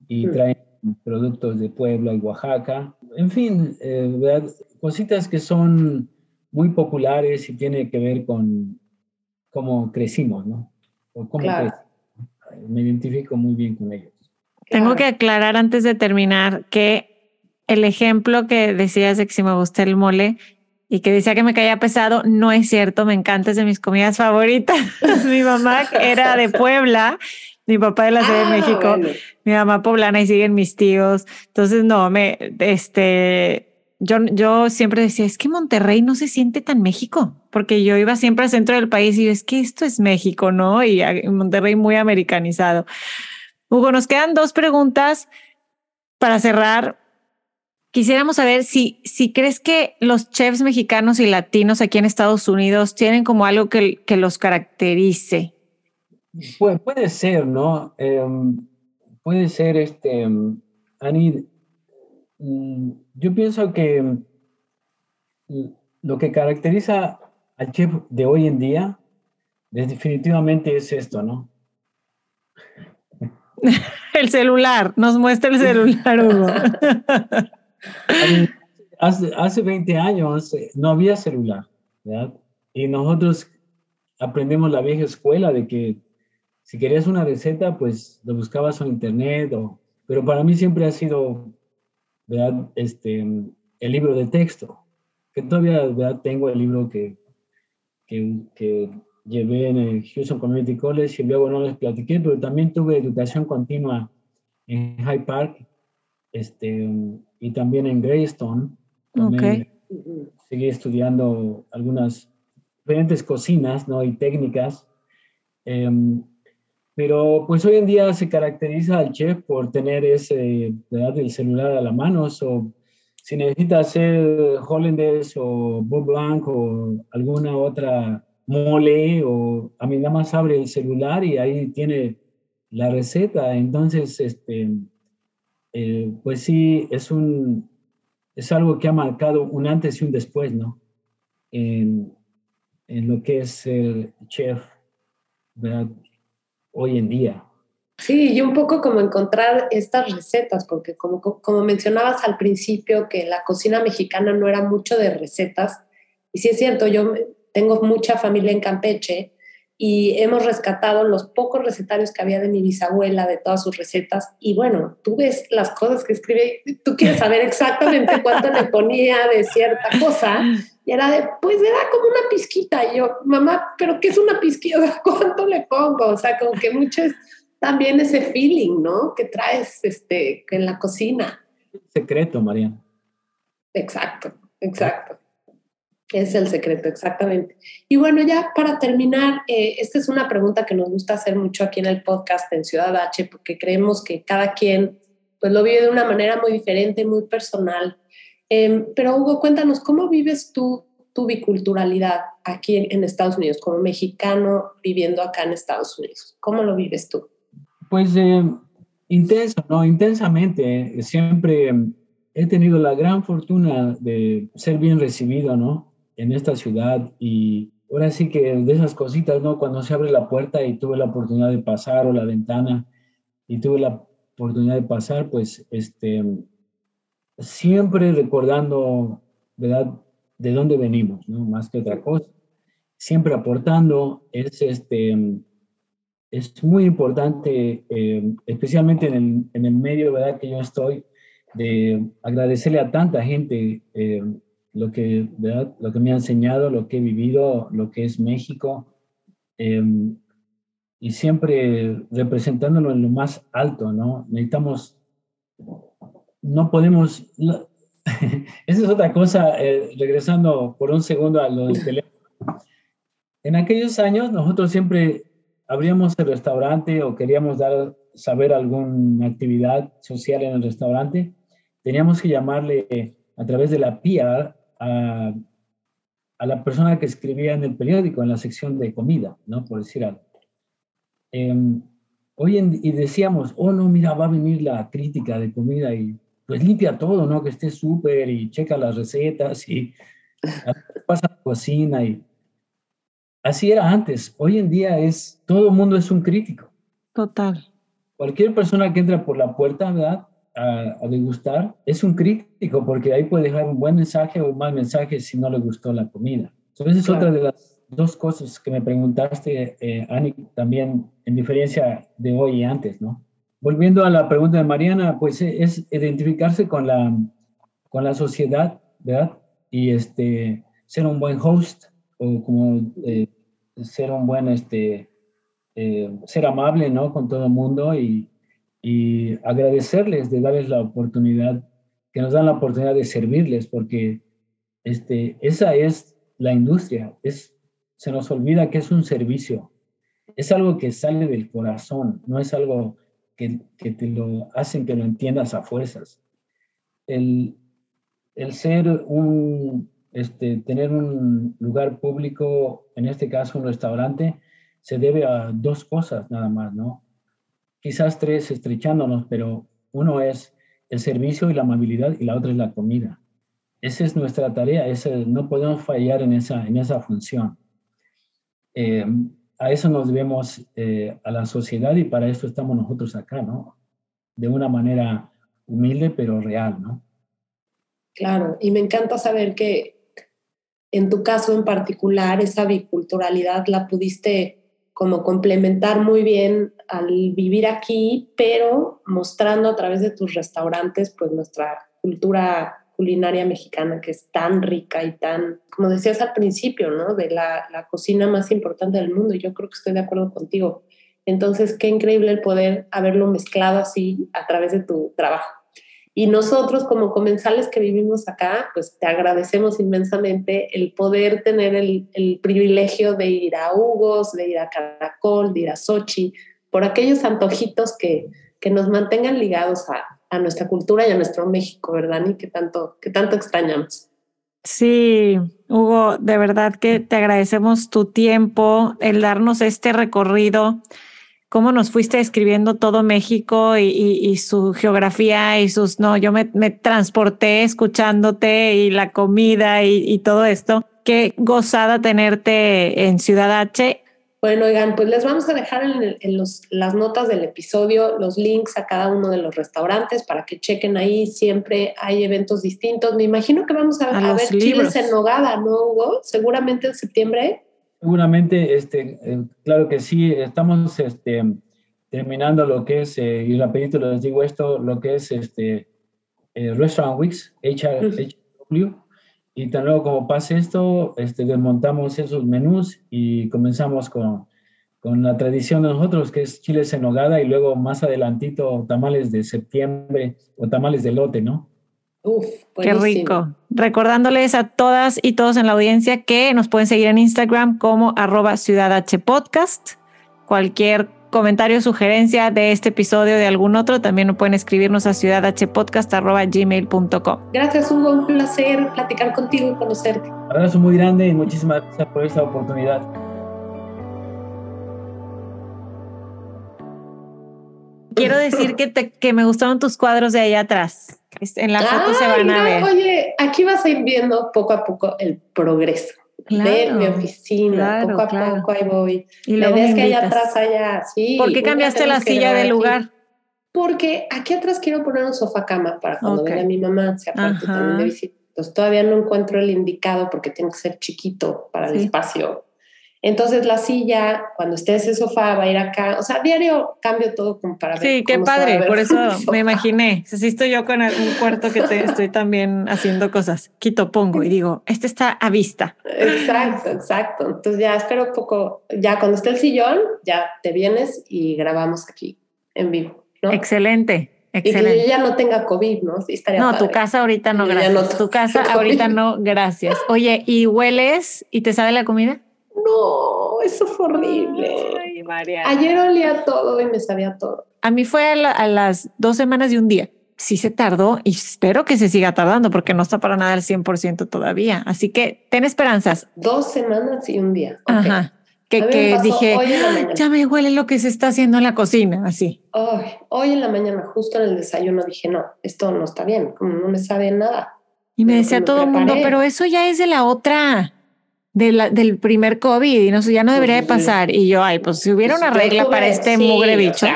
y mm. traen productos de Puebla y Oaxaca. En fin, eh, cositas que son muy populares y tiene que ver con cómo crecimos, ¿no? O cómo Me identifico muy bien con ellos. Tengo que aclarar antes de terminar que el ejemplo que decías de que si me gusta el mole y que decía que me caía pesado, no es cierto, me encanta, es de mis comidas favoritas. *laughs* mi mamá era de Puebla, mi papá de la Ciudad de ah, México, mi mamá poblana y siguen mis tíos. Entonces, no, me, este, yo, yo siempre decía, es que Monterrey no se siente tan México, porque yo iba siempre al centro del país y yo, es que esto es México, ¿no? Y Monterrey muy americanizado. Hugo, nos quedan dos preguntas para cerrar. Quisiéramos saber si, si crees que los chefs mexicanos y latinos aquí en Estados Unidos tienen como algo que, que los caracterice. Pues puede ser, ¿no? Em, puede ser, este, Ani, mm, yo pienso que mm, lo que caracteriza al chef de hoy en día definitivamente es esto, ¿no? *laughs* el celular, nos muestra el celular, Hugo. *laughs* hace, hace 20 años no había celular, ¿verdad? Y nosotros aprendemos la vieja escuela de que si querías una receta, pues lo buscabas en internet, o, pero para mí siempre ha sido ¿verdad? Este, el libro de texto, que todavía ¿verdad? tengo el libro que, que, que, llevé en el Houston Community College y luego no les platiqué, pero también tuve educación continua en High Park este, y también en Greystone. Okay. Seguí estudiando algunas diferentes cocinas ¿no? y técnicas. Em, pero pues hoy en día se caracteriza al chef por tener ese, ¿verdad? El celular a la mano. o si necesita hacer hollandaise o beurre blanc o alguna otra mole, o a mí nada más abre el celular y ahí tiene la receta. Entonces, este, eh, pues sí, es, un, es algo que ha marcado un antes y un después, ¿no? En, en lo que es el chef, hoy en día. Sí, y un poco como encontrar estas recetas, porque como, como mencionabas al principio que la cocina mexicana no era mucho de recetas, y sí es cierto, yo tengo mucha familia en Campeche y hemos rescatado los pocos recetarios que había de mi bisabuela, de todas sus recetas, y bueno, tú ves las cosas que escribe, tú quieres saber exactamente cuánto le ponía de cierta cosa, y era de, pues era como una pizquita. Y yo, mamá, ¿pero qué es una pizquita? ¿Cuánto le pongo? O sea, como que mucho es también ese feeling, ¿no? Que traes este, en la cocina. Secreto, María. Exacto, exacto. Es el secreto, exactamente. Y bueno, ya para terminar, eh, esta es una pregunta que nos gusta hacer mucho aquí en el podcast en Ciudad H, porque creemos que cada quien pues lo vive de una manera muy diferente, muy personal. Em, pero Hugo, cuéntanos, ¿cómo vives tú tu biculturalidad aquí en, Estados Unidos, como mexicano viviendo acá en Estados Unidos? ¿Cómo lo vives tú? Pues eh, intenso, ¿no? Intensamente. Siempre he tenido la gran fortuna de ser bien recibido, ¿no? En esta ciudad y ahora sí que de esas cositas, ¿no? Cuando se abre la puerta y tuve la oportunidad de pasar o la ventana y tuve la oportunidad de pasar, pues este, siempre recordando, ¿verdad?, de dónde venimos, ¿no? Más que otra cosa. Siempre aportando, es, este, es muy importante, eh, especialmente en el, en el, medio, ¿verdad?, que yo estoy, de agradecerle a tanta gente eh, lo, que, ¿verdad? lo que me ha enseñado, lo que he vivido, lo que es México. Em, y siempre representándolo en lo más alto, ¿no? Necesitamos no podemos, *laughs* esa es otra cosa, eh, regresando por un segundo a lo del teléfono. En aquellos años nosotros siempre abríamos el restaurante o queríamos dar, saber alguna actividad social en el restaurante, teníamos que llamarle a través de la PR a, a la persona que escribía en el periódico, en la sección de comida, ¿no? Por decir algo. Em, hoy en, y decíamos, oh no, mira, va a venir la crítica de comida y pues limpia todo, ¿no? Que esté súper y checa las recetas y pasa la cocina y así era antes. Hoy en día es, todo el mundo es un crítico. Total. Cualquier persona que entra por la puerta, ¿verdad? A, a, degustar, es un crítico porque ahí puede dejar un buen mensaje o un mal mensaje si no le gustó la comida. Entonces es otra de las dos cosas que me preguntaste, eh, Ani, también en diferencia de hoy y antes, ¿no? Volviendo a la pregunta de Mariana, pues eh, es identificarse con la, con la sociedad, ¿verdad? Y este, ser un buen host o como eh, ser un buen, este, eh, ser amable, ¿no? Con todo el mundo y, y agradecerles de darles la oportunidad, que nos dan la oportunidad de servirles, porque este, esa es la industria, es, se nos olvida que es un servicio, es algo que sale del corazón, no es algo que, que, te lo hacen que lo entiendas a fuerzas. El, el ser un, este, tener un lugar público, en este caso un restaurante, se debe a dos cosas nada más, ¿no? Quizás tres estrechándonos, pero uno es el servicio y la amabilidad y la otra es la comida. Esa es nuestra tarea, no podemos fallar en esa, en esa función. Eh, a eso nos debemos eh, a la sociedad y para eso estamos nosotros acá, ¿no? De una manera humilde pero real, ¿no? Claro, y me encanta saber que en tu caso en particular esa biculturalidad la pudiste como complementar muy bien al vivir aquí, pero mostrando a través de tus restaurantes pues nuestra cultura culinaria mexicana que es tan rica y tan, como decías al principio, ¿no? De la, la cocina más importante del mundo. Yo creo que estoy de acuerdo contigo. Entonces, qué increíble el poder haberlo mezclado así a través de tu trabajo. Y nosotros como comensales que vivimos acá, pues te agradecemos inmensamente el poder tener el, privilegio de ir a Hugos, de ir a Caracol, de ir a Sochi, por aquellos antojitos que, que nos mantengan ligados a, a nuestra cultura y a nuestro México, ¿verdad? Ni que tanto, que tanto extrañamos. Sí, Hugo, de verdad que te agradecemos tu tiempo, el darnos este recorrido, cómo nos fuiste escribiendo todo México y, y, y su geografía y sus, no, yo me, me transporté escuchándote y la comida y, y, todo esto. Qué gozada tenerte en Ciudad H bueno, oigan, pues les vamos a dejar en, en los, las notas del episodio los links a cada uno de los restaurantes para que chequen ahí. Siempre hay eventos distintos. Me imagino que vamos a, a, a ver libros. chiles en nogada, ¿no, Hugo? Seguramente en septiembre. Seguramente, este, eh, claro que sí. Estamos este, terminando lo que es, eh, y rapidito les digo esto, lo que es este, eh, Restaurant Weeks, HR, -huh. Y tan luego como pase esto, este, desmontamos esos menús y comenzamos con, con la tradición de nosotros, que es chiles en nogada, y luego más adelantito tamales de septiembre o tamales de lote, ¿no? Uf, Qué rico. Recordándoles a todas y todos en la audiencia que nos pueden seguir en Instagram como arroba Ciudad Podcast. Cualquier comentario, sugerencia de este episodio de algún otro, también pueden escribirnos a ciudadhpodcast.gmail.com. Gracias, Hugo. Un placer platicar contigo y conocerte. Un abrazo muy grande y muchísimas gracias por esta oportunidad. Quiero decir que, te, que me gustaron tus cuadros de allá atrás. En la foto Ay, se van a ver. Oye, aquí vas a ir viendo poco a poco el progreso claro, de mi oficina, claro, poco a claro. poco ahí voy. Y la ves que allá atrás allá, sí. ¿Por qué cambiaste la silla de lugar? Porque aquí atrás quiero poner un sofá cama para cuando okay. venga mi mamá, se aparte también de visita. Entonces todavía no encuentro el indicado porque tiene que ser chiquito para sí. el espacio. Entonces la silla, cuando esté ese sofá, va a ir acá. O sea, diario cambio todo como para ver. Sí, qué padre. Por eso *laughs* me imaginé. Si estoy yo con un cuarto que te, estoy también haciendo cosas. Quito, pongo y digo, este está a vista. Exacto, exacto. Entonces ya espero poco. Ya cuando esté el sillón, ya te vienes y grabamos aquí en vivo. ¿no? Excelente. Excelente. Y que yo ya no tenga COVID, ¿no? Sí, estaría no, padre. tu casa ahorita no, gracias. No tu casa COVID. ahorita no, gracias. Oye, ¿y hueles y te sabe la comida? No, eso fue horrible. Ay, Ayer olía todo y me sabía todo. A mí fue a, la, a, las dos semanas y un día. Sí se tardó y espero que se siga tardando porque no está para nada al 100% todavía. Así que ten esperanzas. Dos semanas y un día. Okay. Ajá. que, dije, ya me huele lo que se está haciendo en la cocina, así. hoy en la mañana, justo en el desayuno, dije, no, esto no está bien, no me sabe nada. Y me decía todo el mundo, pero eso ya es de la otra, de la, del primer COVID, y no sé, ya no debería de pasar. Y yo, ay, pues si hubiera una regla para este mugre bicho.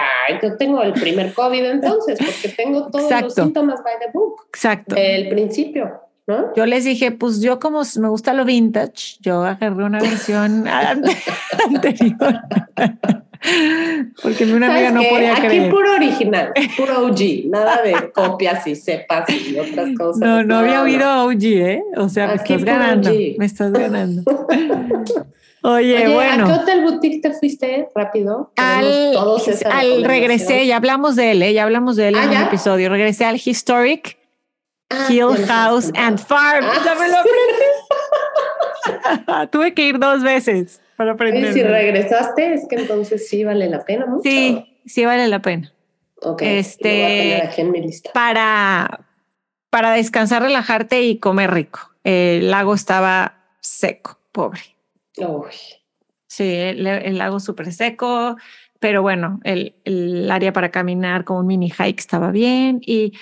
yo tengo el primer COVID entonces, porque tengo todos los síntomas by the book. Exacto. El principio. Yo les dije, pues yo como me gusta lo vintage, yo agarré una versión *laughs* *laughs* anterior. *laughs* Porque mi una amiga no podía Aquí creer. Aquí puro original, *laughs* puro OG, nada de copias y cepas y otras cosas. No, no, había oído OG, ¿eh? O sea, me estás ganando, me estás ganando. *laughs* Oye, bueno. ¿A qué hotel boutique te fuiste rápido? Al, al regresé, ya hablamos de él, ¿eh? ya hablamos de él en un episodio. Regresé al Historic Ah, Hill House and Farm. Ah, Tuve que ir dos veces para aprender. Y si regresaste, es que entonces sí vale la pena mucho. Sí, sí vale la pena. Ok. Este, aquí en mi lista. Para, para descansar, relajarte y comer rico. El lago estaba seco, pobre. Uy. Sí, el, lago súper seco, pero bueno, el, el área para caminar como un mini hike estaba bien y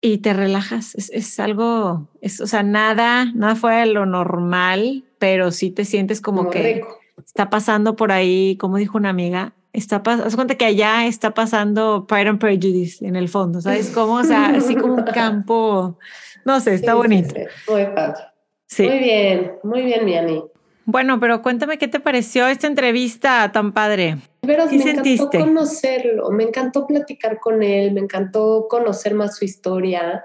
y te relajas. Es, es, algo, es, o sea, nada, nada fuera de lo normal, pero sí te sientes como que está pasando por ahí, como dijo una amiga, está haz cuenta que allá está pasando Pride and Prejudice en el fondo, ¿sabes cómo? O sea, así como un campo, no sé, está bonito. Muy padre. Muy bien, muy bien, Miani. Bueno, pero cuéntame qué te pareció esta entrevista tan padre. Pero me encantó conocerlo, me encantó platicar con él, me encantó conocer más su historia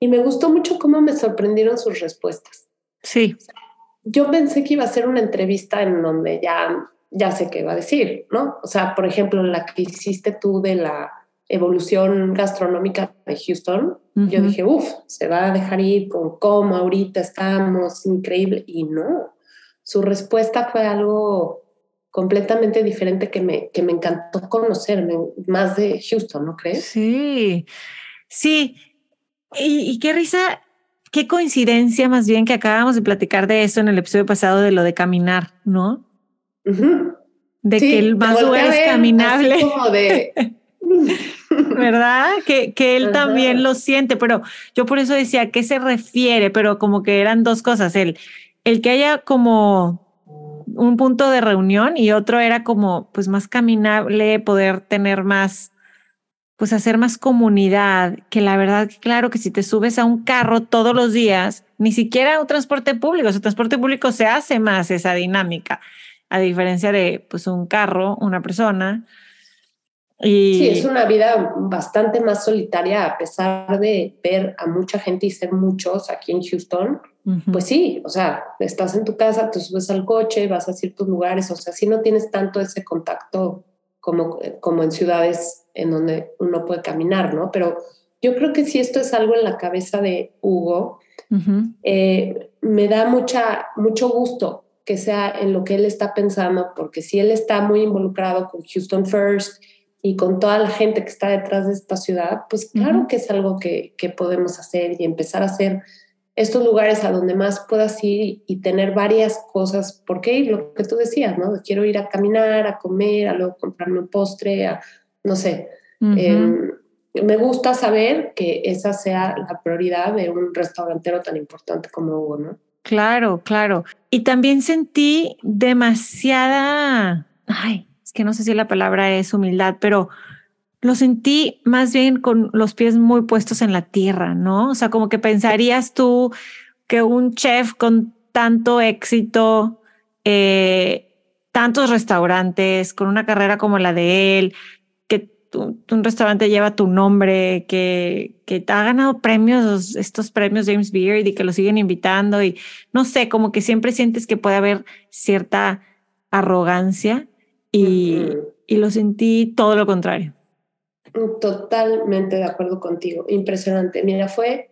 y me gustó mucho cómo me sorprendieron sus respuestas. Sí. Yo pensé que iba a ser una entrevista en donde ya, ya sé qué va a decir, ¿no? O sea, por ejemplo, la que hiciste tú de la evolución gastronómica de Houston, yo dije, uff, se va a dejar ir con cómo ahorita estamos, increíble, y no su respuesta fue algo completamente diferente que me, que me encantó conocerme, más de Houston, ¿no crees? Sí, sí. Y, qué risa, qué coincidencia más bien que acabamos de platicar de eso en el episodio pasado de lo de caminar, ¿no? De que el más es caminable. *laughs* ¿Verdad? Que, que él también lo siente, pero yo por eso decía, ¿a qué se refiere? Pero como que eran dos cosas. Él, el que haya como un punto de reunión y otro era como pues más caminable, poder tener más, pues hacer más comunidad, que la verdad, claro que si te subes a un carro todos los días, ni siquiera un transporte público, o transporte público se hace más esa dinámica, a diferencia de pues un carro, una persona. Y... Sí, es una vida bastante más solitaria a pesar de ver a mucha gente y ser muchos aquí en Houston pues sí, o sea, estás en tu casa, te subes al coche, vas a ciertos lugares, o sea, si no tienes tanto ese contacto como, como en ciudades en donde uno puede caminar, ¿no? Pero yo creo que si esto es algo en la cabeza de Hugo, eh, me da mucha, mucho gusto que sea en lo que él está pensando, porque si él está muy involucrado con Houston First y con toda la gente que está detrás de esta ciudad, pues claro que es algo que, que podemos hacer y empezar a hacer estos lugares a donde más puedas ir y tener varias cosas, porque lo que tú decías, ¿no? Quiero ir a caminar, a comer, a luego comprarme un postre, a, no sé. Em, me gusta saber que esa sea la prioridad de un restaurantero tan importante como Hugo, ¿no? Claro, claro. Y también sentí demasiada, ay, es que no sé si la palabra es humildad, pero lo sentí más bien con los pies muy puestos en la tierra, ¿no? O sea, como que pensarías tú que un chef con tanto éxito, eh, tantos restaurantes, con una carrera como la de él, que un restaurante lleva tu nombre, que, que te ha ganado premios, estos premios James Beard y que lo siguen invitando y no sé, como que siempre sientes que puede haber cierta arrogancia y, y lo sentí todo lo contrario. Totalmente de acuerdo contigo. Impresionante. Mira, fue,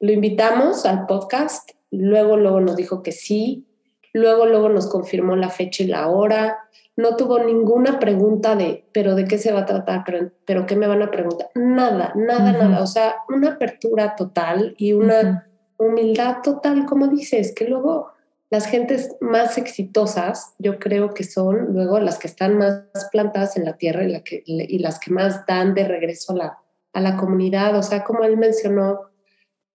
lo invitamos al podcast, luego, luego nos dijo que sí, luego, luego nos confirmó la fecha y la hora. No tuvo ninguna pregunta de, pero de qué se va a tratar, pero, pero qué me van a preguntar. Nada, nada, nada. O sea, una apertura total y una humildad total, como dices, que luego las gentes más exitosas, yo creo que son luego las que están más plantadas en la tierra y, la que, y las que más dan de regreso a la, a la comunidad. O sea, como él mencionó,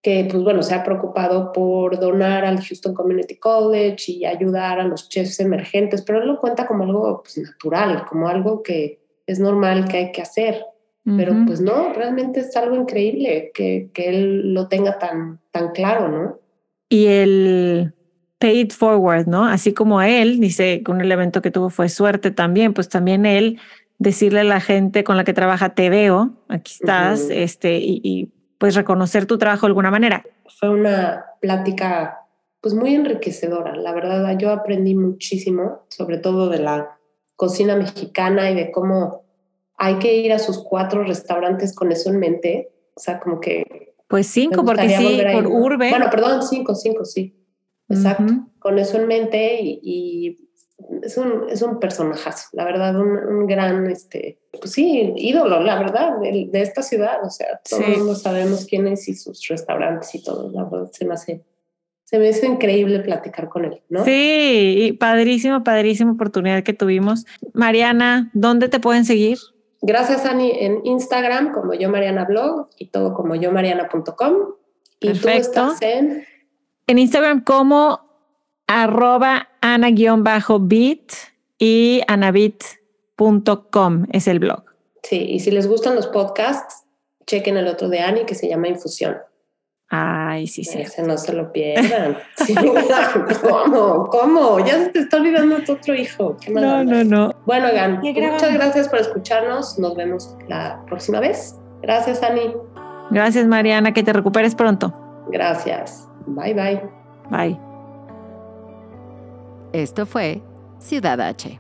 que pues bueno, se ha preocupado por donar al Houston Community College y ayudar a los chefs emergentes, pero él lo cuenta como algo pues, natural, como algo que es normal que hay que hacer. Pero pues no, realmente es algo increíble que, que él lo tenga tan, tan claro, ¿no? Y el pay it forward, ¿no? Así como él dice que un elemento que tuvo fue suerte también, pues también él decirle a la gente con la que trabaja, te veo, aquí estás, este, y, pues reconocer tu trabajo de alguna manera. Fue una plática pues muy enriquecedora, la verdad, yo aprendí muchísimo, sobre todo de la cocina mexicana y de cómo hay que ir a sus cuatro restaurantes con eso en mente, o sea, como que... Pues cinco, porque sí, por urbe. Bueno, perdón, cinco, cinco, sí. Exacto, con eso en mente y, es, un, es un personajazo, la verdad, un, gran, este, pues sí, ídolo, la verdad, de, esta ciudad, o sea, todos sabemos quién es y sus restaurantes y todo, la verdad, se me hace se me hizo increíble platicar con él, ¿no? Sí, y padrísimo, padrísima oportunidad que tuvimos. Mariana, ¿dónde te pueden seguir? Gracias, Ani, en Instagram como yo Mariana Blog y todo como yo Mariana.com. Y tú estás en en Instagram como arroba ana-bit y anabit.com es el blog. Sí, y si les gustan los podcasts, chequen el otro de Ani que se llama Infusión. Ay, sí, sí. Ese no se lo pierdan. *laughs* ¿Cómo? ¿Cómo? Ya se te está olvidando tu otro hijo. no, no, no. Bueno, Gan, muchas gracias por escucharnos. Nos vemos la próxima vez. Gracias, Ani. Gracias, Mariana. Que te recuperes pronto. Gracias. Bye bye. Bye. Esto fue Ciudad H